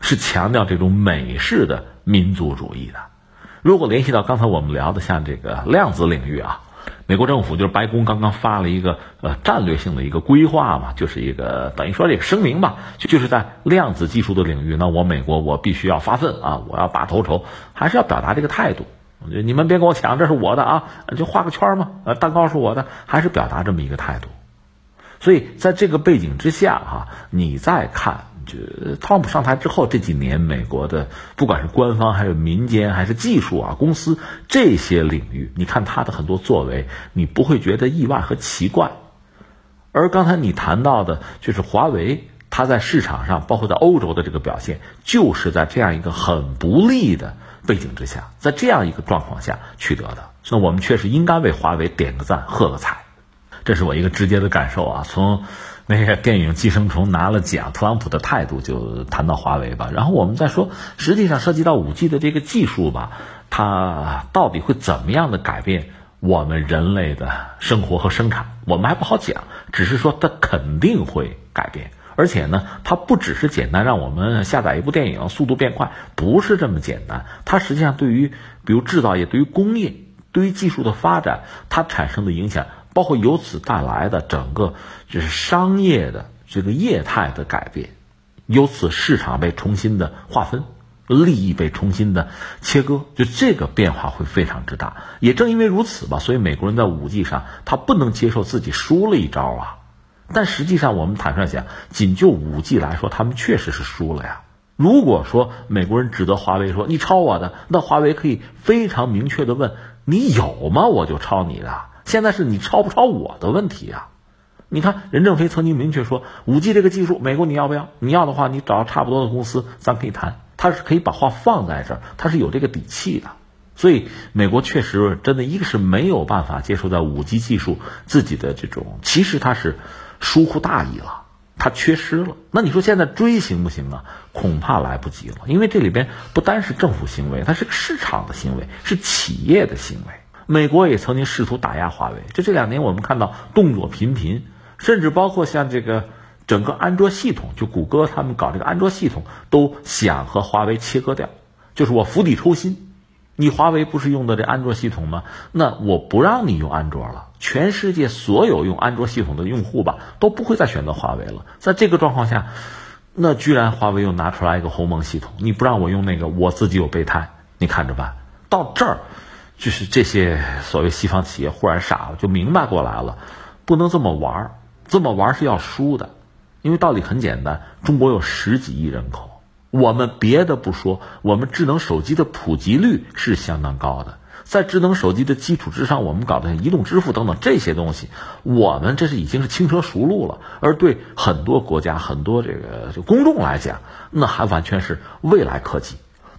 是强调这种美式的民族主义的。如果联系到刚才我们聊的像这个量子领域啊。美国政府就是白宫刚刚发了一个呃战略性的一个规划嘛，就是一个等于说这个声明吧，就是在量子技术的领域，那我美国我必须要发奋啊，我要拔头筹，还是要表达这个态度。你们别跟我抢，这是我的啊，就画个圈嘛，呃，蛋糕是我的，还是表达这么一个态度。所以在这个背景之下，哈，你再看，就特朗普上台之后这几年，美国的不管是官方还是民间还是技术啊公司这些领域，你看他的很多作为，你不会觉得意外和奇怪。而刚才你谈到的，就是华为，它在市场上，包括在欧洲的这个表现，就是在这样一个很不利的背景之下，在这样一个状况下取得的。那我们确实应该为华为点个赞，喝个彩。这是我一个直接的感受啊！从那个电影《寄生虫》拿了奖，特朗普的态度就谈到华为吧。然后我们再说，实际上涉及到五 G 的这个技术吧，它到底会怎么样的改变我们人类的生活和生产？我们还不好讲，只是说它肯定会改变。而且呢，它不只是简单让我们下载一部电影速度变快，不是这么简单。它实际上对于比如制造业、对于工业、对于技术的发展，它产生的影响。包括由此带来的整个就是商业的这个业态的改变，由此市场被重新的划分，利益被重新的切割，就这个变化会非常之大。也正因为如此吧，所以美国人在五 G 上他不能接受自己输了一招啊。但实际上我们坦率讲，仅就五 G 来说，他们确实是输了呀。如果说美国人指责华为说你抄我的，那华为可以非常明确的问你有吗？我就抄你的。现在是你抄不抄我的问题啊？你看任正非曾经明确说，五 G 这个技术，美国你要不要？你要的话，你找差不多的公司，咱可以谈。他是可以把话放在这儿，他是有这个底气的。所以美国确实真的一个是没有办法接受在五 G 技术自己的这种，其实他是疏忽大意了，他缺失了。那你说现在追行不行啊？恐怕来不及了，因为这里边不单是政府行为，它是个市场的行为，是企业的行为。美国也曾经试图打压华为，就这两年我们看到动作频频，甚至包括像这个整个安卓系统，就谷歌他们搞这个安卓系统，都想和华为切割掉，就是我釜底抽薪，你华为不是用的这安卓系统吗？那我不让你用安卓了，全世界所有用安卓系统的用户吧，都不会再选择华为了。在这个状况下，那居然华为又拿出来一个鸿蒙系统，你不让我用那个，我自己有备胎，你看着办。到这儿。就是这些所谓西方企业忽然傻了，就明白过来了，不能这么玩儿，这么玩儿是要输的，因为道理很简单，中国有十几亿人口，我们别的不说，我们智能手机的普及率是相当高的，在智能手机的基础之上，我们搞的移动支付等等这些东西，我们这是已经是轻车熟路了，而对很多国家、很多这个就公众来讲，那还完全是未来科技。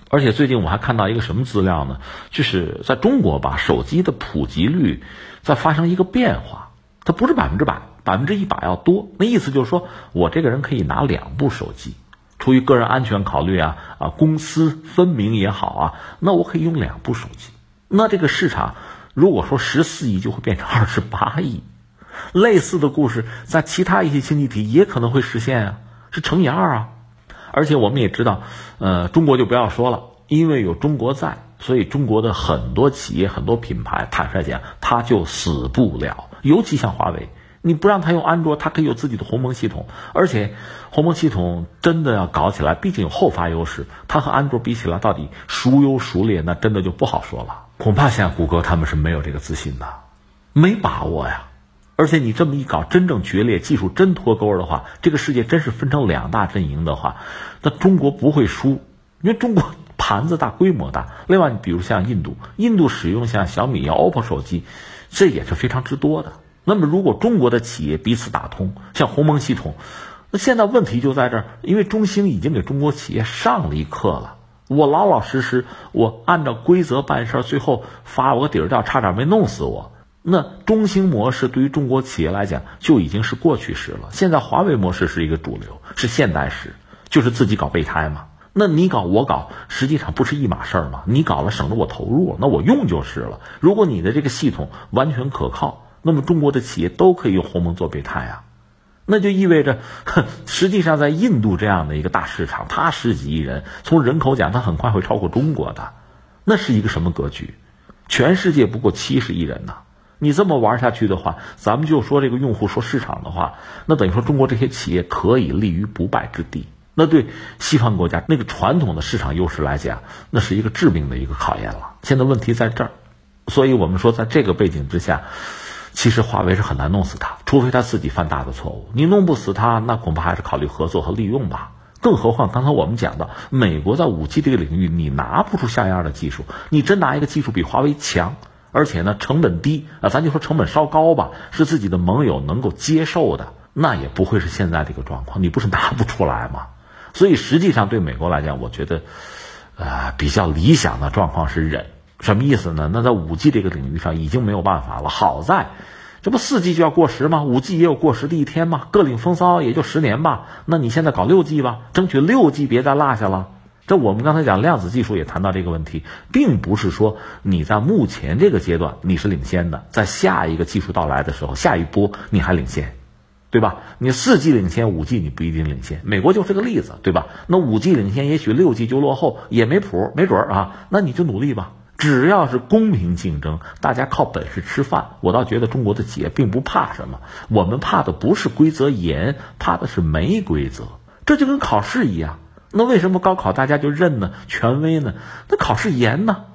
而且最近我还看到一个什么资料呢？就是在中国吧，手机的普及率在发生一个变化，它不是百分之百，百分之一百要多。那意思就是说我这个人可以拿两部手机，出于个人安全考虑啊啊，公私分明也好啊，那我可以用两部手机。那这个市场如果说十四亿就会变成二十八亿，类似的故事在其他一些经济体也可能会实现啊，是乘以二啊。而且我们也知道，呃，中国就不要说了，因为有中国在，所以中国的很多企业、很多品牌，坦率讲，它就死不了。尤其像华为，你不让它用安卓，它可以有自己的鸿蒙系统，而且鸿蒙系统真的要搞起来，毕竟有后发优势，它和安卓比起来，到底孰优孰劣，那真的就不好说了。恐怕像谷歌他们是没有这个自信的，没把握呀。而且你这么一搞，真正决裂，技术真脱钩的话，这个世界真是分成两大阵营的话，那中国不会输，因为中国盘子大，规模大。另外，你比如像印度，印度使用像小米、OPPO 手机，这也是非常之多的。那么，如果中国的企业彼此打通，像鸿蒙系统，那现在问题就在这儿，因为中兴已经给中国企业上了一课了。我老老实实，我按照规则办事，最后发我个底儿掉，差点没弄死我。那中兴模式对于中国企业来讲就已经是过去式了。现在华为模式是一个主流，是现代式，就是自己搞备胎嘛。那你搞我搞，实际上不是一码事儿吗？你搞了省得我投入，那我用就是了。如果你的这个系统完全可靠，那么中国的企业都可以用鸿蒙做备胎啊。那就意味着，实际上在印度这样的一个大市场，它十几亿人，从人口讲，它很快会超过中国的。那是一个什么格局？全世界不过七十亿人呐。你这么玩下去的话，咱们就说这个用户说市场的话，那等于说中国这些企业可以立于不败之地。那对西方国家那个传统的市场优势来讲，那是一个致命的一个考验了。现在问题在这儿，所以我们说，在这个背景之下，其实华为是很难弄死它，除非他自己犯大的错误。你弄不死他，那恐怕还是考虑合作和利用吧。更何况刚才我们讲的，美国在五 G 这个领域，你拿不出像样的技术，你真拿一个技术比华为强，而且呢成本低啊，咱就说成本稍高吧，是自己的盟友能够接受的，那也不会是现在这个状况。你不是拿不出来吗？所以实际上对美国来讲，我觉得，呃，比较理想的状况是忍，什么意思呢？那在五 G 这个领域上已经没有办法了。好在，这不四 G 就要过时吗？五 G 也有过时的一天吗？各领风骚也就十年吧。那你现在搞六 G 吧，争取六 G 别再落下了。这我们刚才讲量子技术也谈到这个问题，并不是说你在目前这个阶段你是领先的，在下一个技术到来的时候，下一波你还领先。对吧？你四 G 领先，五 G 你不一定领先。美国就是个例子，对吧？那五 G 领先，也许六 G 就落后，也没谱，没准儿啊。那你就努力吧，只要是公平竞争，大家靠本事吃饭，我倒觉得中国的企业并不怕什么。我们怕的不是规则严，怕的是没规则。这就跟考试一样，那为什么高考大家就认呢？权威呢？那考试严呢？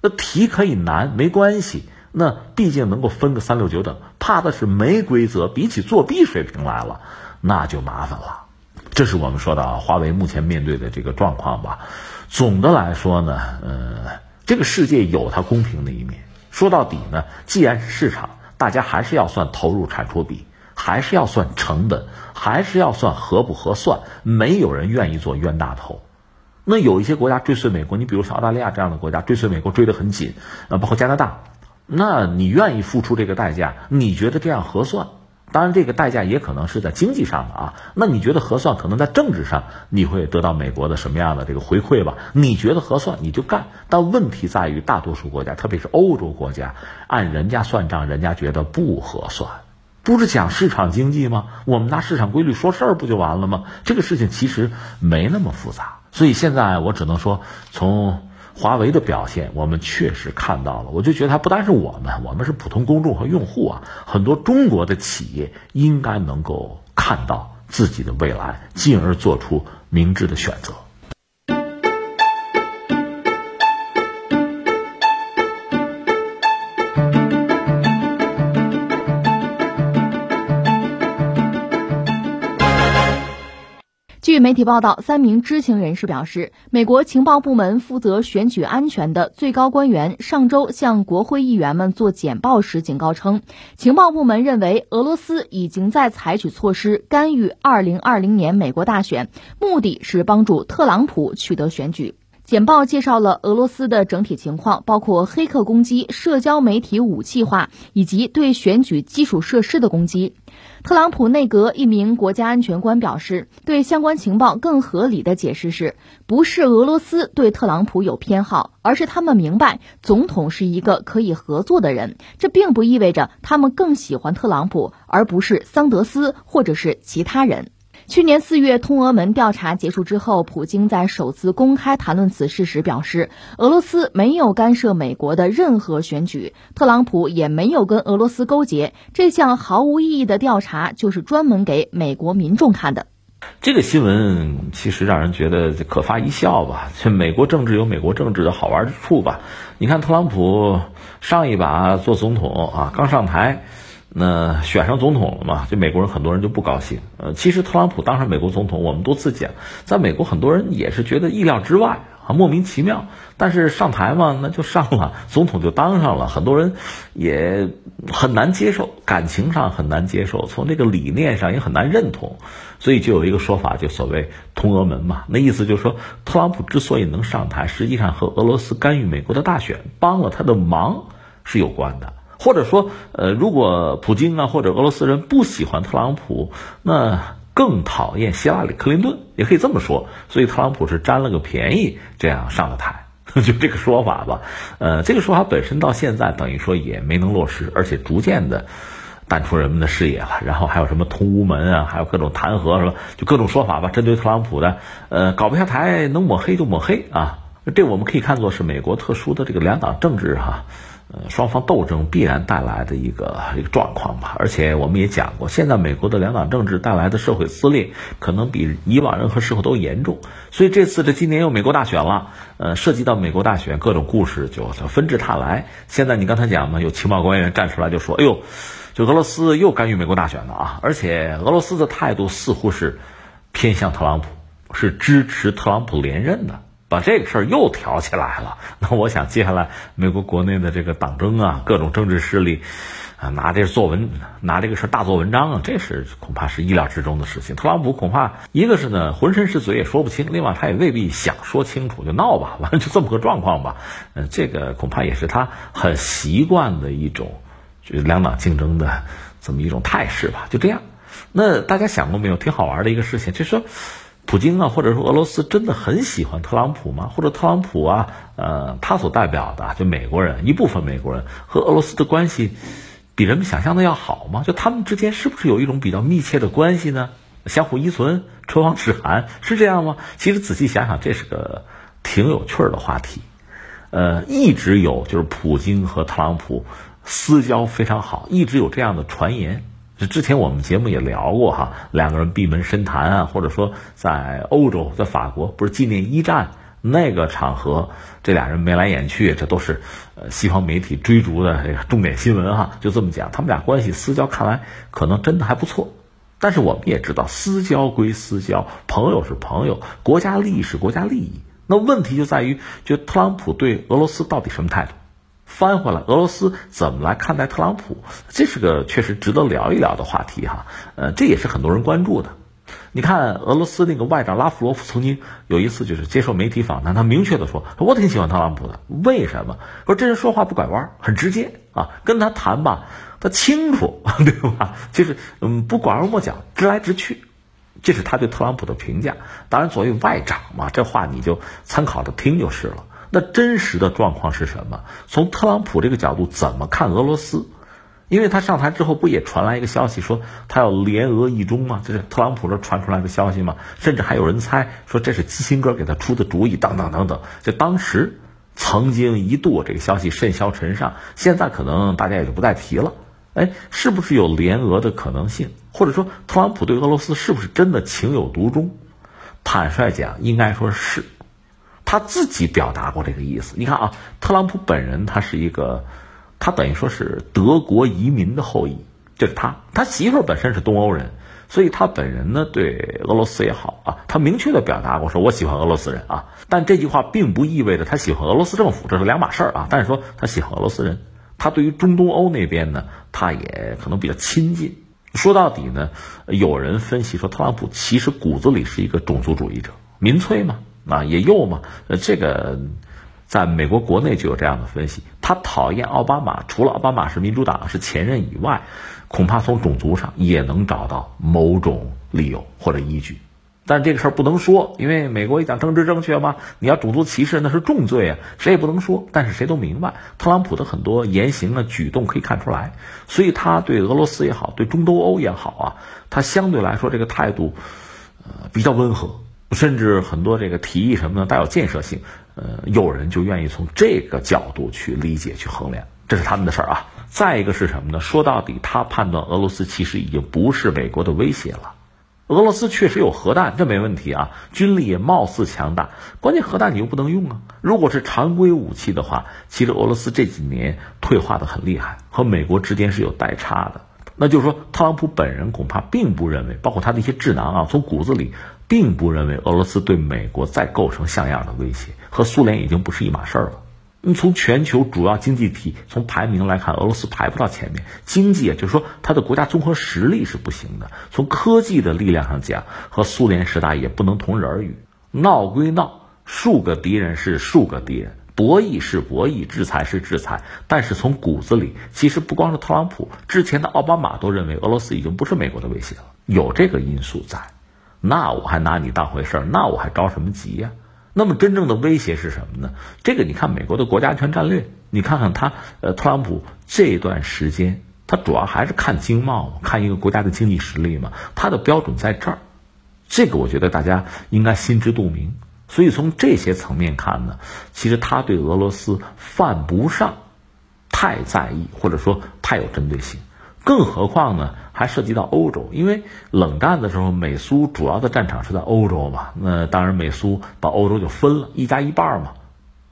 那题可以难，没关系。那毕竟能够分个三六九等，怕的是没规则，比起作弊水平来了，那就麻烦了。这是我们说的啊，华为目前面对的这个状况吧。总的来说呢，呃，这个世界有它公平的一面。说到底呢，既然是市场，大家还是要算投入产出比，还是要算成本，还是要算合不合算。没有人愿意做冤大头。那有一些国家追随美国，你比如像澳大利亚这样的国家追随美国追得很紧，啊，包括加拿大。那你愿意付出这个代价？你觉得这样合算？当然，这个代价也可能是在经济上的啊。那你觉得合算？可能在政治上你会得到美国的什么样的这个回馈吧？你觉得合算，你就干。但问题在于，大多数国家，特别是欧洲国家，按人家算账，人家觉得不合算。不是讲市场经济吗？我们拿市场规律说事儿不就完了吗？这个事情其实没那么复杂。所以现在我只能说，从。华为的表现，我们确实看到了。我就觉得它不单是我们，我们是普通公众和用户啊，很多中国的企业应该能够看到自己的未来，进而做出明智的选择。据媒体报道，三名知情人士表示，美国情报部门负责选举安全的最高官员上周向国会议员们做简报时警告称，情报部门认为俄罗斯已经在采取措施干预2020年美国大选，目的是帮助特朗普取得选举。简报介绍了俄罗斯的整体情况，包括黑客攻击、社交媒体武器化以及对选举基础设施的攻击。特朗普内阁一名国家安全官表示，对相关情报更合理的解释是，不是俄罗斯对特朗普有偏好，而是他们明白总统是一个可以合作的人。这并不意味着他们更喜欢特朗普，而不是桑德斯或者是其他人。去年四月，通俄门调查结束之后，普京在首次公开谈论此事时表示，俄罗斯没有干涉美国的任何选举，特朗普也没有跟俄罗斯勾结。这项毫无意义的调查就是专门给美国民众看的。这个新闻其实让人觉得可发一笑吧？这美国政治有美国政治的好玩之处吧？你看特朗普上一把做总统啊，刚上台。那选上总统了嘛？就美国人很多人就不高兴。呃，其实特朗普当上美国总统，我们多次讲，在美国很多人也是觉得意料之外啊，莫名其妙。但是上台嘛，那就上了，总统就当上了，很多人也很难接受，感情上很难接受，从这个理念上也很难认同。所以就有一个说法，就所谓通俄门嘛，那意思就是说，特朗普之所以能上台，实际上和俄罗斯干预美国的大选，帮了他的忙是有关的。或者说，呃，如果普京啊或者俄罗斯人不喜欢特朗普，那更讨厌希拉里·克林顿，也可以这么说。所以特朗普是占了个便宜，这样上了台，就这个说法吧。呃，这个说法本身到现在等于说也没能落实，而且逐渐的淡出人们的视野了。然后还有什么通乌门啊，还有各种弹劾是吧？就各种说法吧，针对特朗普的，呃，搞不下台能抹黑就抹黑啊。这我们可以看作是美国特殊的这个两党政治哈。呃，双方斗争必然带来的一个一个状况吧。而且我们也讲过，现在美国的两党政治带来的社会撕裂，可能比以往任何时候都严重。所以这次这今年又美国大选了，呃，涉及到美国大选，各种故事就就纷至沓来。现在你刚才讲嘛，有情报官员站出来就说：“哎呦，就俄罗斯又干预美国大选了啊！”而且俄罗斯的态度似乎是偏向特朗普，是支持特朗普连任的。把这个事儿又挑起来了，那我想接下来美国国内的这个党争啊，各种政治势力啊，拿这作文，拿这个事儿大做文章啊，这是恐怕是意料之中的事情。特朗普恐怕一个是呢浑身是嘴也说不清，另外他也未必想说清楚，就闹吧，完了就这么个状况吧。嗯，这个恐怕也是他很习惯的一种，就是两党竞争的这么一种态势吧。就这样，那大家想过没有？挺好玩的一个事情，就说。普京啊，或者说俄罗斯真的很喜欢特朗普吗？或者特朗普啊，呃，他所代表的就美国人一部分美国人和俄罗斯的关系，比人们想象的要好吗？就他们之间是不是有一种比较密切的关系呢？相互依存、唇亡齿寒是这样吗？其实仔细想想，这是个挺有趣儿的话题。呃，一直有就是普京和特朗普私交非常好，一直有这样的传言。之前我们节目也聊过哈，两个人闭门深谈啊，或者说在欧洲，在法国，不是纪念一战那个场合，这俩人眉来眼去，这都是呃西方媒体追逐的这个重点新闻哈。就这么讲，他们俩关系私交看来可能真的还不错。但是我们也知道，私交归私交，朋友是朋友，国家利益是国家利益。那问题就在于，就特朗普对俄罗斯到底什么态度？翻回来，俄罗斯怎么来看待特朗普？这是个确实值得聊一聊的话题哈。呃，这也是很多人关注的。你看，俄罗斯那个外长拉夫罗夫曾经有一次就是接受媒体访谈，他明确的说：“我挺喜欢特朗普的。为什么？说这人说话不拐弯，很直接啊。跟他谈吧，他清楚，对吧？就是嗯，不拐弯抹角，直来直去。这是他对特朗普的评价。当然，作为外长嘛，这话你就参考着听就是了。”那真实的状况是什么？从特朗普这个角度怎么看俄罗斯？因为他上台之后不也传来一个消息说他要联俄一中吗？这是特朗普这传出来的消息吗？甚至还有人猜说这是基辛格给他出的主意，等等等等。就当时曾经一度这个消息甚嚣尘上，现在可能大家也就不再提了。哎，是不是有联俄的可能性？或者说特朗普对俄罗斯是不是真的情有独钟？坦率讲，应该说是。他自己表达过这个意思。你看啊，特朗普本人他是一个，他等于说是德国移民的后裔，就是他，他媳妇儿本身是东欧人，所以他本人呢对俄罗斯也好啊，他明确的表达过说，我喜欢俄罗斯人啊。但这句话并不意味着他喜欢俄罗斯政府，这是两码事儿啊。但是说他喜欢俄罗斯人，他对于中东欧那边呢，他也可能比较亲近。说到底呢，有人分析说，特朗普其实骨子里是一个种族主义者，民粹嘛。啊，也有嘛，呃，这个在美国国内就有这样的分析。他讨厌奥巴马，除了奥巴马是民主党是前任以外，恐怕从种族上也能找到某种理由或者依据。但这个事儿不能说，因为美国一讲政治正确嘛，你要种族歧视那是重罪啊，谁也不能说。但是谁都明白，特朗普的很多言行啊举动可以看出来，所以他对俄罗斯也好，对中东欧也好啊，他相对来说这个态度，呃，比较温和。甚至很多这个提议什么的带有建设性，呃，有人就愿意从这个角度去理解、去衡量，这是他们的事儿啊。再一个是什么呢？说到底，他判断俄罗斯其实已经不是美国的威胁了。俄罗斯确实有核弹，这没问题啊，军力也貌似强大。关键核弹你又不能用啊。如果是常规武器的话，其实俄罗斯这几年退化的很厉害，和美国之间是有代差的。那就是说，特朗普本人恐怕并不认为，包括他的一些智囊啊，从骨子里。并不认为俄罗斯对美国再构成像样的威胁，和苏联已经不是一码事儿了。你从全球主要经济体从排名来看，俄罗斯排不到前面。经济啊，就是说它的国家综合实力是不行的。从科技的力量上讲，和苏联时代也不能同日而语。闹归闹，数个敌人是数个敌人，博弈是博弈，制裁是制裁。但是从骨子里，其实不光是特朗普，之前的奥巴马都认为俄罗斯已经不是美国的威胁了，有这个因素在。那我还拿你当回事儿？那我还着什么急呀？那么真正的威胁是什么呢？这个你看美国的国家安全战略，你看看他，呃，特朗普这段时间，他主要还是看经贸，看一个国家的经济实力嘛。他的标准在这儿，这个我觉得大家应该心知肚明。所以从这些层面看呢，其实他对俄罗斯犯不上。太在意，或者说太有针对性。更何况呢，还涉及到欧洲，因为冷战的时候，美苏主要的战场是在欧洲嘛。那当然，美苏把欧洲就分了一家一半嘛。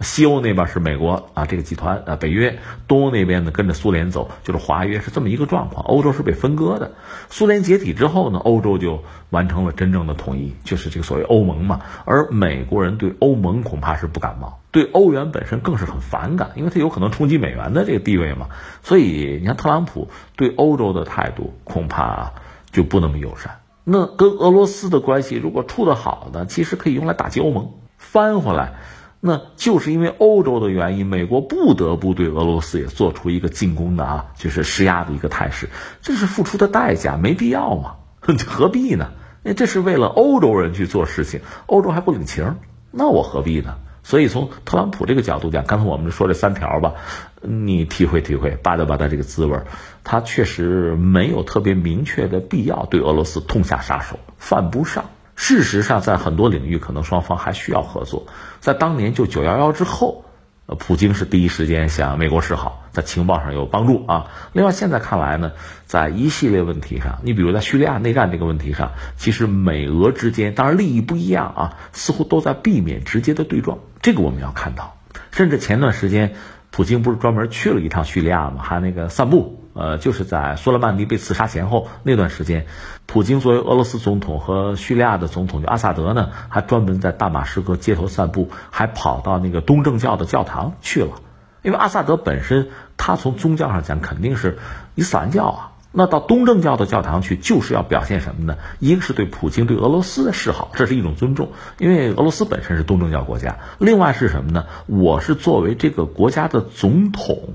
西欧那边是美国啊，这个集团啊，北约；东欧那边呢跟着苏联走，就是华约，是这么一个状况。欧洲是被分割的。苏联解体之后呢，欧洲就完成了真正的统一，就是这个所谓欧盟嘛。而美国人对欧盟恐怕是不感冒，对欧元本身更是很反感，因为它有可能冲击美元的这个地位嘛。所以你看特朗普对欧洲的态度恐怕就不那么友善。那跟俄罗斯的关系如果处得好呢，其实可以用来打击欧盟。翻回来。那就是因为欧洲的原因，美国不得不对俄罗斯也做出一个进攻的啊，就是施压的一个态势，这是付出的代价，没必要嘛，何必呢？那这是为了欧洲人去做事情，欧洲还不领情，那我何必呢？所以从特朗普这个角度讲，刚才我们说这三条吧，你体会体会，巴达巴达这个滋味，他确实没有特别明确的必要对俄罗斯痛下杀手，犯不上。事实上，在很多领域，可能双方还需要合作。在当年就九幺幺之后，呃，普京是第一时间向美国示好，在情报上有帮助啊。另外，现在看来呢，在一系列问题上，你比如在叙利亚内战这个问题上，其实美俄之间当然利益不一样啊，似乎都在避免直接的对撞。这个我们要看到。甚至前段时间，普京不是专门去了一趟叙利亚吗？还那个散步。呃，就是在苏莱曼尼被刺杀前后那段时间，普京作为俄罗斯总统和叙利亚的总统就阿萨德呢，还专门在大马士革街头散步，还跑到那个东正教的教堂去了。因为阿萨德本身他从宗教上讲肯定是伊斯兰教啊，那到东正教的教堂去就是要表现什么呢？一个是对普京对俄罗斯的示好，这是一种尊重，因为俄罗斯本身是东正教国家。另外是什么呢？我是作为这个国家的总统。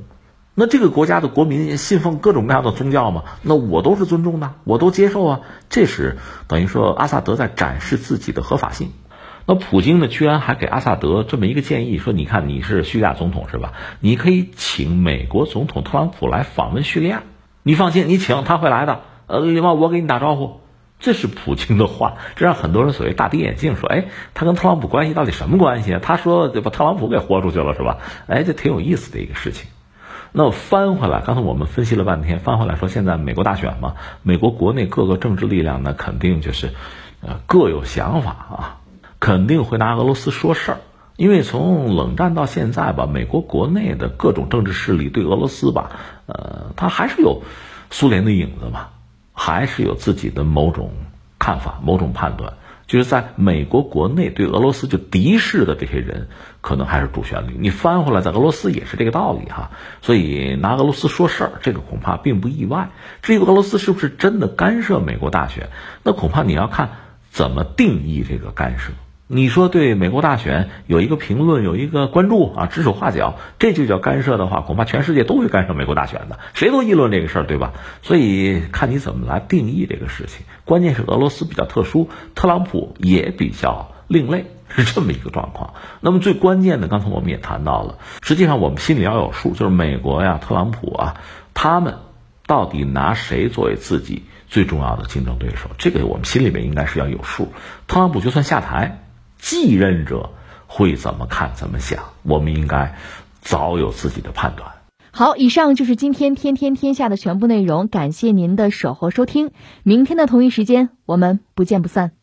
那这个国家的国民信奉各种各样的宗教嘛，那我都是尊重的，我都接受啊。这是等于说阿萨德在展示自己的合法性。那普京呢，居然还给阿萨德这么一个建议，说你看你是叙利亚总统是吧？你可以请美国总统特朗普来访问叙利亚，你放心，你请他会来的。呃，另外我给你打招呼，这是普京的话，这让很多人所谓大跌眼镜，说哎，他跟特朗普关系到底什么关系啊？他说把特朗普给豁出去了是吧？哎，这挺有意思的一个事情。那翻回来，刚才我们分析了半天，翻回来说，现在美国大选嘛，美国国内各个政治力量呢，肯定就是，呃，各有想法啊，肯定会拿俄罗斯说事儿。因为从冷战到现在吧，美国国内的各种政治势力对俄罗斯吧，呃，他还是有苏联的影子嘛，还是有自己的某种看法、某种判断。就是在美国国内对俄罗斯就敌视的这些人，可能还是主旋律。你翻回来，在俄罗斯也是这个道理哈。所以拿俄罗斯说事儿，这个恐怕并不意外。至于俄罗斯是不是真的干涉美国大选，那恐怕你要看怎么定义这个干涉。你说对美国大选有一个评论，有一个关注啊，指手画脚，这就叫干涉的话，恐怕全世界都会干涉美国大选的，谁都议论这个事儿，对吧？所以看你怎么来定义这个事情。关键是俄罗斯比较特殊，特朗普也比较另类，是这么一个状况。那么最关键的，刚才我们也谈到了，实际上我们心里要有数，就是美国呀，特朗普啊，他们到底拿谁作为自己最重要的竞争对手？这个我们心里面应该是要有数。特朗普就算下台。继任者会怎么看、怎么想？我们应该早有自己的判断。好，以上就是今天《天天天下》的全部内容，感谢您的守候收听。明天的同一时间，我们不见不散。